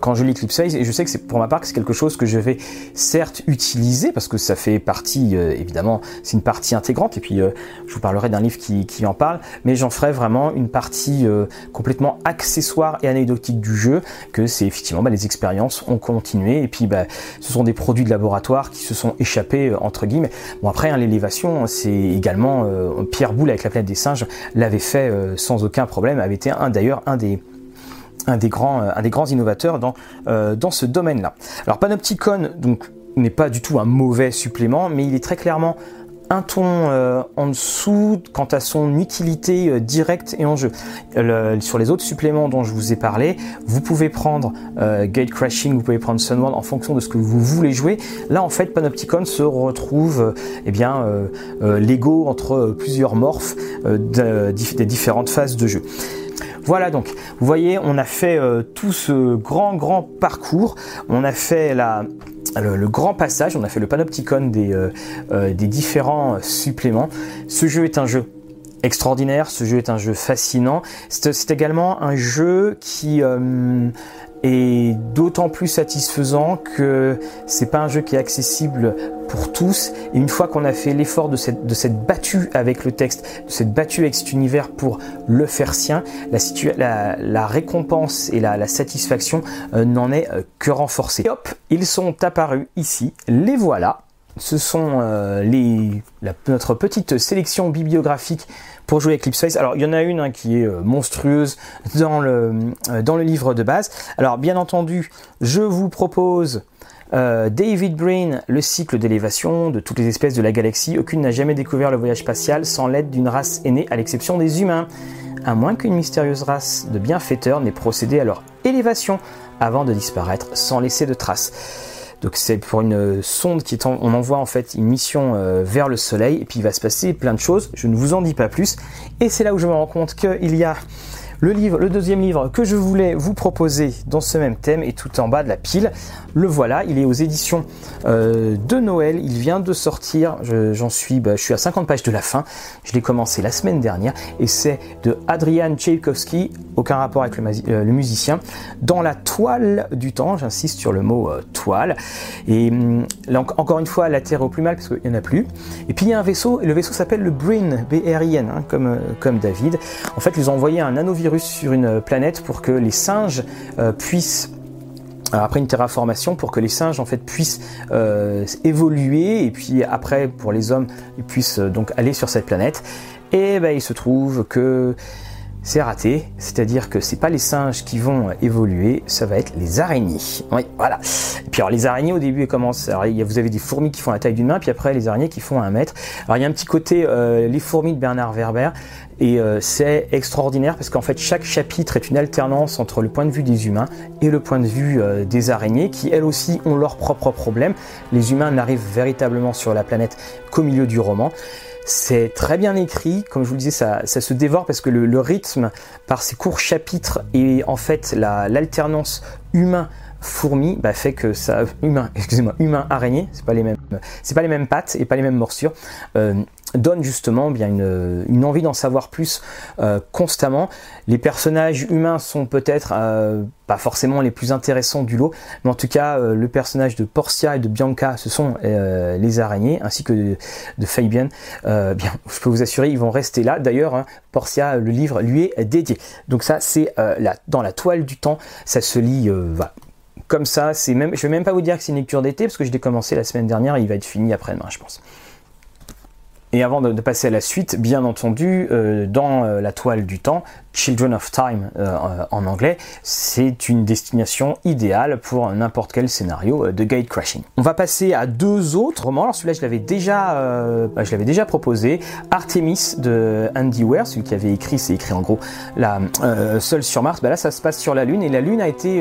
quand je lis Eclipse Phase et je sais que c'est pour ma part que c'est quelque chose que je vais certes utiliser parce que ça fait partie euh, évidemment c'est une partie intégrante et puis euh, je vous parlerai d'un livre qui, qui, en parle mais j'en ferai vraiment une partie complètement accessoire et anecdotique du jeu que c'est effectivement bah, les expériences ont continué et puis bah, ce sont des produits de laboratoire qui se sont échappés entre guillemets. Bon après hein, l'élévation c'est également Pierre Boulle avec la planète des singes l'avait fait sans aucun problème avait été un d'ailleurs un des un des grands, euh, un des grands innovateurs dans, euh, ce domaine-là. Alors Panopticon n'est pas du tout un mauvais supplément, mais il est très clairement un ton euh, en dessous quant à son utilité directe et en jeu. sur les autres suppléments dont je vous ai parlé, vous pouvez prendre Gate Crashing, vous pouvez prendre Sunworld en fonction de ce que vous voulez jouer. Là, en fait, Panopticon se retrouve eh bien l'ego entre plusieurs morphes des différentes phases de jeu. Voilà donc, vous voyez, on a fait euh, tout ce grand grand parcours, on a fait le, grand passage, on a fait le panopticon euh, euh, des différents suppléments. Ce jeu est un jeu extraordinaire, ce jeu est un jeu fascinant. C'est également un jeu qui est d'autant plus satisfaisant que c'est pas un jeu qui est accessible pour tous. Et une fois qu'on a fait l'effort de cette, de cette battue avec le texte, de cette battue avec cet univers pour le faire sien, la, récompense et la, satisfaction euh, n'en est euh, que renforcée. Et hop, ils sont apparus ici. Les voilà. Ce sont euh, notre petite sélection bibliographique pour jouer Eclipse Phase. Alors il y en a une hein, qui est euh, monstrueuse dans le, euh, dans le livre de base. Alors bien entendu, je vous propose David Brain, le cycle d'élévation de toutes les espèces de la galaxie. Aucune n'a jamais découvert le voyage spatial sans l'aide d'une race aînée, à l'exception des humains. À moins qu'une mystérieuse race de bienfaiteurs n'ait procédé à leur élévation avant de disparaître sans laisser de traces. Donc c'est pour une sonde qui on envoie en fait une mission euh, vers le Soleil et puis il va se passer plein de choses. Je ne vous en dis pas plus. Et c'est là où je me rends compte qu'il y a le livre, le deuxième livre que je voulais vous proposer dans ce même thème est tout en bas de la pile. Le voilà, il est aux éditions euh, de Noël. Il vient de sortir. J'en suis, bah, je suis à 50 pages de la fin. Je l'ai commencé la semaine dernière et c'est de Adrian Tchaikovsky, aucun rapport avec le, euh, musicien, dans la toile du temps. J'insiste sur le mot euh, toile. Et hum, encore une fois, la Terre au plus mal parce qu'il n'y en a plus. Et puis il y a un vaisseau et le vaisseau s'appelle le Brin, B-R-I-N, hein, comme, comme David. En fait, ils ont envoyé un nanovirus sur une planète pour que les singes euh, puissent après une terraformation pour que les singes en fait puissent euh, évoluer et puis après pour les hommes ils puissent euh, donc aller sur cette planète. Et ben il se trouve que c'est raté, c'est-à-dire que c'est pas les singes qui vont évoluer, ça va être les araignées. Oui, voilà. Et puis alors les araignées au début elles commencent, alors vous avez des fourmis qui font la taille d'une main, puis après les araignées qui font un mètre. Alors il y a un petit côté les fourmis de Bernard Werber, et euh, c'est extraordinaire parce qu'en fait chaque chapitre est une alternance entre le point de vue des humains et le point de vue euh, des araignées qui elles aussi ont leurs propres problèmes. Les humains n'arrivent véritablement sur la planète qu'au milieu du roman. C'est très bien écrit, comme je vous le disais, ça, se dévore parce que le, rythme par ces courts chapitres et en fait l'alternance humain fourmi bah, fait que ça humain excusez-moi humain araignée c'est pas les mêmes pas les mêmes pattes et pas les mêmes morsures. Euh, donne justement bien une, envie d'en savoir plus euh, constamment. Les personnages humains sont peut-être euh, pas forcément les plus intéressants du lot, mais en tout cas euh, le personnage de Portia et de Bianca, ce sont les araignées, ainsi que de, de Fabian. je peux vous assurer, ils vont rester là. D'ailleurs, hein, Portia, le livre lui est dédié. Donc ça, c'est dans la toile du temps, ça se lit. comme ça, c'est même, je vais même pas vous dire que c'est une lecture d'été parce que je l'ai commencé la semaine dernière et il va être fini après-demain, je pense. Et avant de, passer à la suite, bien entendu, euh, dans euh, la toile du temps, Children of Time euh, en anglais, c'est une destination idéale pour n'importe quel scénario de gate crashing. On va passer à deux autres romans. Alors celui-là, je l'avais déjà, bah, je l'avais déjà proposé. Artemis de Andy Ware, celui qui avait écrit, c'est écrit en gros, la seule sur Mars. Bah là, ça se passe sur la Lune et la Lune a été,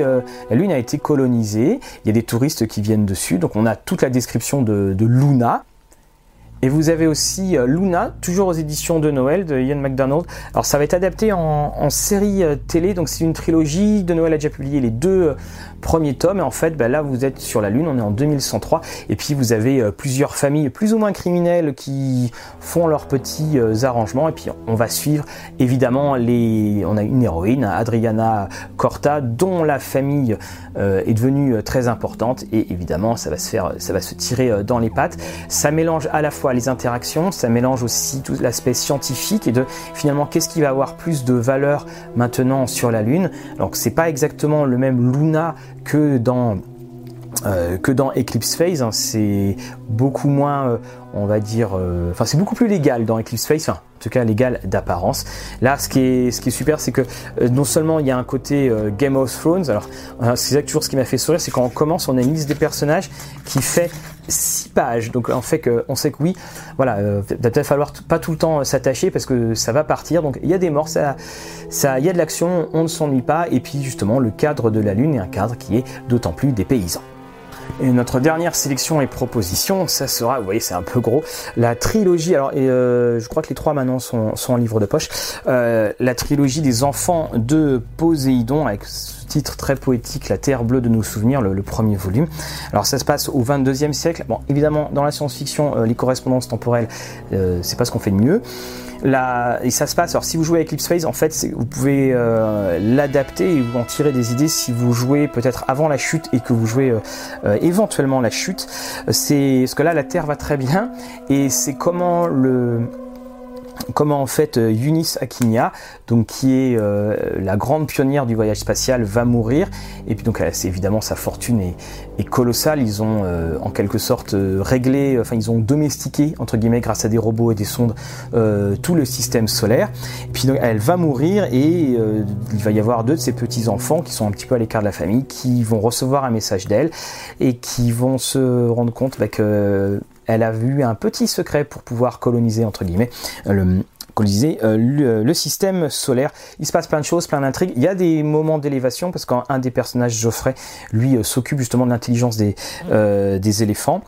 la Lune a été colonisée. Il y a des touristes qui viennent dessus, donc on a toute la description de, de Luna Et vous avez aussi euh, Luna, toujours aux éditions de Noël de Ian McDonald. Alors ça va être adapté en, série euh, télé, donc c'est une trilogie. De Noël a déjà publié les deux euh, premiers tomes. Et en fait, bah, là vous êtes sur la Lune, on est en 2103. Et puis vous avez plusieurs familles plus ou moins criminelles qui font leurs petits arrangements. Et puis on va suivre évidemment les. On a une héroïne, Adriana Corta, dont la famille est devenue très importante. Et évidemment, ça va se faire, ça va se tirer dans les pattes. Ça mélange à la fois les interactions, ça mélange aussi tout l'aspect scientifique et de finalement qu'est-ce qui va avoir plus de valeur maintenant sur la Lune. Donc c'est pas exactement le même Luna que dans euh, Eclipse Phase, hein. c'est beaucoup moins, euh, on va dire, euh, enfin c'est beaucoup plus légal dans Eclipse Phase, cas légal d'apparence. Là, ce qui est, ce super, c'est que non seulement il y a un côté Game of Thrones, alors c'est toujours ce qui m'a fait sourire, c'est quand on commence, on a une liste des personnages qui fait 6 pages. Donc en fait on sait que oui, voilà, euh, va falloir pas tout le temps euh, s'attacher parce que ça va partir. Donc il y a des morts, ça, ça, il y a de l'action, on ne s'ennuie pas. Et puis justement le cadre de la lune est un cadre qui est d'autant plus dépaysant. Et notre dernière sélection et proposition, ça sera, vous voyez, c'est un peu gros, la trilogie. Alors, et, euh, je crois que les trois maintenant sont, sont en livre de poche. Euh, la trilogie des enfants de Poséidon, avec ce titre très poétique, La Terre bleue de nos souvenirs, le, premier volume. Alors, ça se passe au 22e siècle. Bon, évidemment, dans la science-fiction, euh, les correspondances temporelles, c'est pas ce qu'on fait de mieux et ça se passe. Alors, si vous jouez avec Phase, en fait, vous pouvez euh, l'adapter et vous en tirer des idées si vous jouez peut-être avant la chute et que vous jouez euh, euh, éventuellement la chute. C'est ce que là, la Terre va très bien et c'est comment le comment en fait euh, Eunice Akinya, donc qui est euh, la grande pionnière du voyage spatial, va mourir. Et puis donc c'est évidemment sa fortune est, colossale. Ils ont euh, en quelque sorte réglé, enfin ils ont domestiqué entre guillemets grâce à des robots et des sondes tout le système solaire. Et puis donc elle va mourir et il va y avoir deux de ses petits enfants qui sont un petit peu à l'écart de la famille qui vont recevoir un message d'elle et qui vont se rendre compte bah, que elle a vu un petit secret pour pouvoir coloniser, entre guillemets, le, coloniser euh, le, système solaire. Il se passe plein de choses, plein d'intrigues. Il y a des moments d'élévation parce qu'un des personnages, Geoffrey, lui euh, s'occupe justement de l'intelligence euh, des éléphants.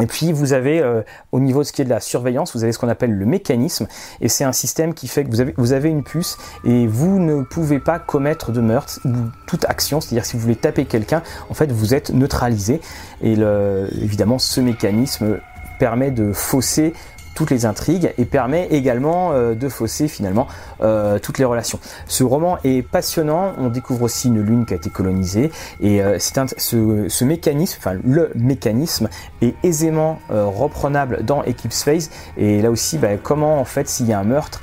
Et puis vous avez euh, au niveau de ce qui est de la surveillance, vous avez ce qu'on appelle le mécanisme, et c'est un système qui fait que vous avez, une puce et vous ne pouvez pas commettre de meurtre ou toute action, c'est-à-dire si vous voulez taper quelqu'un, en fait vous êtes neutralisé. Et évidemment ce mécanisme permet de fausser toutes les intrigues et permet également euh, de fausser finalement euh, toutes les relations. Ce roman est passionnant, on découvre aussi une lune qui a été colonisée. Et euh, c'est ce, mécanisme, enfin le mécanisme est aisément reprenable dans Eclipse Phase. Et là aussi bah, comment en fait s'il y a un meurtre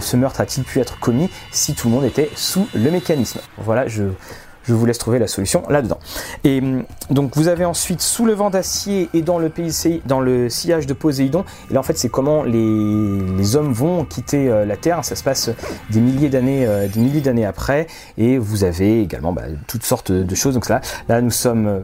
ce meurtre a-t-il pu être commis si tout le monde était sous le mécanisme? Voilà, je, je vous laisse trouver la solution là-dedans. Et hum, donc vous avez ensuite sous le vent d'acier et dans le, dans le sillage de Poséidon. Et là en fait c'est comment les, hommes vont quitter euh, la Terre. Ça se passe des milliers d'années, euh, des milliers d'années après. Et vous avez également bah, toutes sortes de choses. Donc là, là nous sommes euh,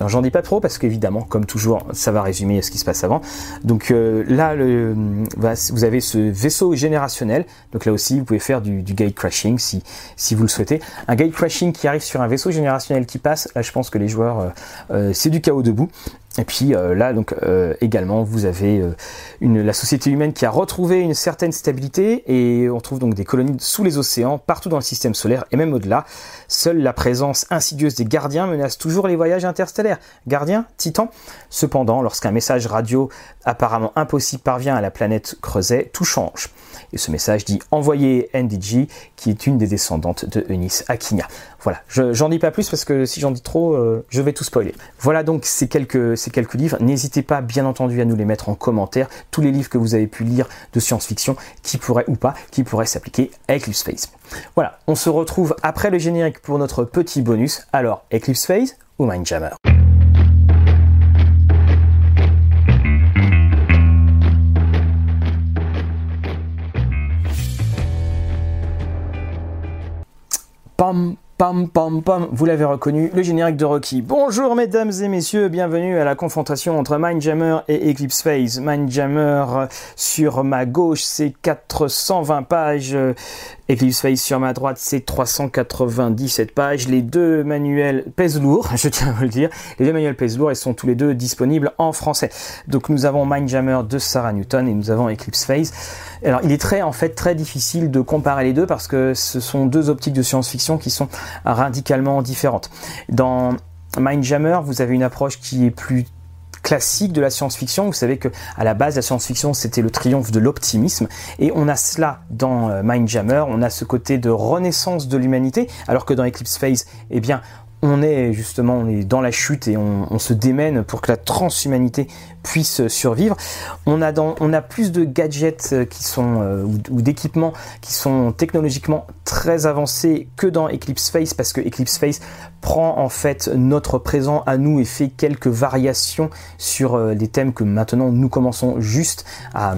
alors j'en dis pas trop parce qu'évidemment, comme toujours, ça va résumer ce qui se passe avant. Donc euh, là, vous avez ce vaisseau générationnel. Donc là aussi, vous pouvez faire du, du gate crashing si, si vous le souhaitez. Un gate crashing qui arrive sur un vaisseau générationnel qui passe, là je pense que les joueurs, euh, euh, c'est du chaos debout. Et puis euh, là, donc euh, également, vous avez euh, la société humaine qui a retrouvé une certaine stabilité et on trouve donc des colonies sous les océans, partout dans le système solaire et même au-delà. Seule la présence insidieuse des gardiens menace toujours les voyages interstellaires. Gardiens, titans. Cependant, lorsqu'un message radio apparemment impossible parvient à la planète Creuset, tout change. Et ce message dit envoyer NDG, qui est une des descendantes de Eunice Akinya. Voilà, j'en dis pas plus parce que si j'en dis trop, euh, je vais tout spoiler. Voilà donc ces quelques, ces quelques livres. N'hésitez pas, bien entendu, à nous les mettre en commentaire. Tous les livres que vous avez pu lire de science-fiction, qui pourraient ou pas, qui pourraient s'appliquer à Eclipse Phase. Voilà, on se retrouve après le générique pour notre petit bonus. Alors, Eclipse Phase ou Mindjammer? Pam Pam pam pam, vous l'avez reconnu, le générique de Rocky. Bonjour mesdames et messieurs, bienvenue à la confrontation entre Mindjammer et Eclipse Phase. Mindjammer sur ma gauche, c'est 420 pages. Eclipse Phase sur ma droite, c'est 397 pages. Les deux manuels pèsent lourd, je tiens à vous le dire. Les deux manuels pèsent lourd et sont tous les deux disponibles en français. Donc nous avons Mindjammer de Sarah Newton et nous avons Eclipse Phase. Alors il est très en fait très difficile de comparer les deux parce que ce sont deux optiques de science-fiction qui sont radicalement différentes. Dans Mindjammer, vous avez une approche qui est plus classique de la science-fiction. Vous savez que à la base, la science-fiction, c'était le triomphe de l'optimisme. Et on a cela dans euh, Mindjammer. On a ce côté de renaissance de l'humanité, alors que dans Eclipse Phase, eh bien, on est justement on est dans la chute et on, se démène pour que la transhumanité puisse survivre. On a, plus de gadgets euh, euh, ou, d'équipements qui sont technologiquement très avancés que dans Eclipse Face parce que Eclipse Face prend en fait notre présent à nous et fait quelques variations sur euh, des thèmes que maintenant nous commençons juste à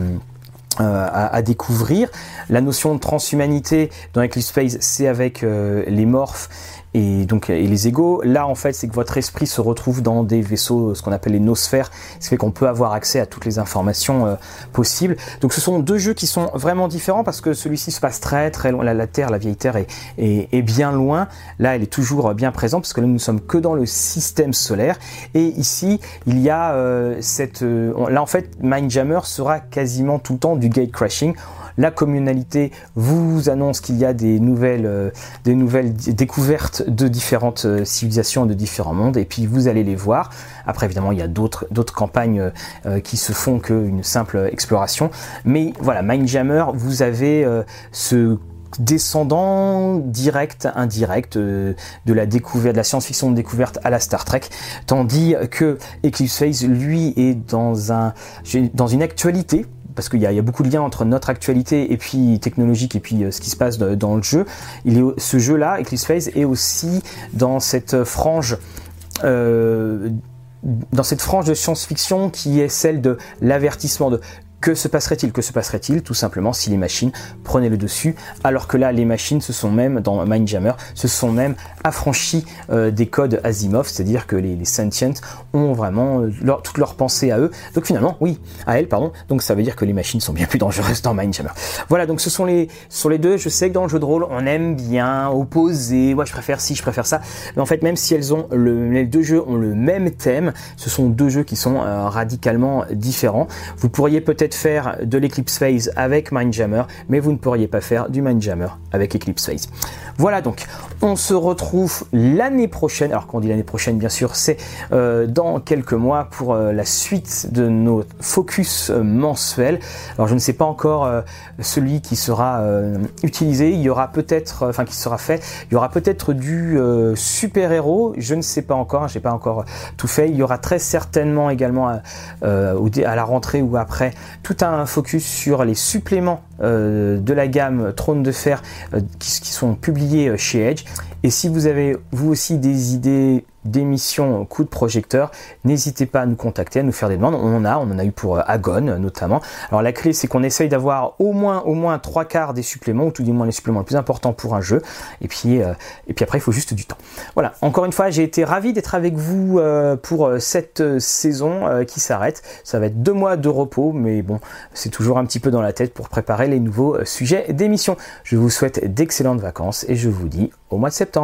à, découvrir. La notion de transhumanité dans Eclipse Phase, c'est avec les morphes et donc les égaux. Là en fait c'est que votre esprit se retrouve dans des vaisseaux, ce qu'on appelle les nosphères, ce qui fait qu'on peut avoir accès à toutes les informations euh, possibles. Donc ce sont deux jeux qui sont vraiment différents parce que celui-ci se passe très très loin, la, Terre, la vieille Terre est, bien loin. Là elle est toujours bien présente parce que là nous ne sommes que dans le système solaire et ici il y a euh, cette, euh, là en fait Mindjammer sera quasiment tout le temps du gate crashing la communalité vous annonce qu'il y a des nouvelles, euh, découvertes de différentes euh, civilisations, de différents mondes, et puis vous allez les voir. Après, évidemment, il y a d'autres, campagnes euh, qui se font qu'une simple exploration. Mais voilà, Mindjammer, vous avez ce descendant direct, indirect de la découverte, de la science-fiction de découverte à la Star Trek, tandis que Eclipse Phase, lui, est dans une actualité parce qu'il y, a beaucoup de liens entre notre actualité et puis technologique et puis euh, ce qui se passe dans le jeu. Il ce jeu-là, Eclipse Phase, est aussi dans cette frange. Euh, dans cette frange de science-fiction qui est celle de l'avertissement de que se passerait-il Que se passerait-il tout simplement si les machines prenaient le dessus Alors que là, les machines se sont même, dans Mindjammer, se sont même affranchies euh, des codes Asimov, c'est-à-dire que les, sentients ont vraiment euh, leur, toute leur pensée à eux. Donc finalement, oui, à elles, pardon. Donc ça veut dire que les machines sont bien plus dangereuses dans Mindjammer. Voilà, donc ce sont les, sur les deux. Je sais que dans le jeu de rôle, on aime bien opposer. Moi, je préfère ci, je préfère ça. Mais en fait, même si elles ont le, les deux jeux ont le même thème, ce sont deux jeux qui sont euh, radicalement différents. Vous pourriez peut-être faire de l'Eclipse Phase avec Mindjammer, mais vous ne pourriez pas faire du Mindjammer avec Eclipse Phase. Voilà donc, on se retrouve l'année prochaine, alors qu'on dit l'année prochaine bien sûr, c'est euh, dans quelques mois pour euh, la suite de nos focus euh, mensuels. Alors je ne sais pas encore celui qui sera utilisé, il y aura peut-être, enfin qui sera fait, il y aura peut-être du super-héros, je ne sais pas encore, j'ai pas encore tout fait, il y aura très certainement également à la rentrée ou après tout un focus sur les suppléments de la gamme Trône de Fer euh, qui, qui, sont publiés euh, chez Edge. Et si vous avez vous aussi des idées d'émissions coup de projecteur, n'hésitez pas à nous contacter, à nous faire des demandes. On en a, on en a eu pour euh, Agon notamment. Alors la clé c'est qu'on essaye d'avoir au moins au moins trois quarts des suppléments, ou tout du moins les suppléments les plus importants pour un jeu. Et puis euh, et puis après il faut juste du temps. Voilà. Encore une fois, j'ai été ravi d'être avec vous euh, pour cette saison qui s'arrête. Ça va être deux mois de repos, mais bon, c'est toujours un petit peu dans la tête pour préparer les nouveaux sujets d'émission. Je vous souhaite d'excellentes vacances et je vous dis au mois de septembre.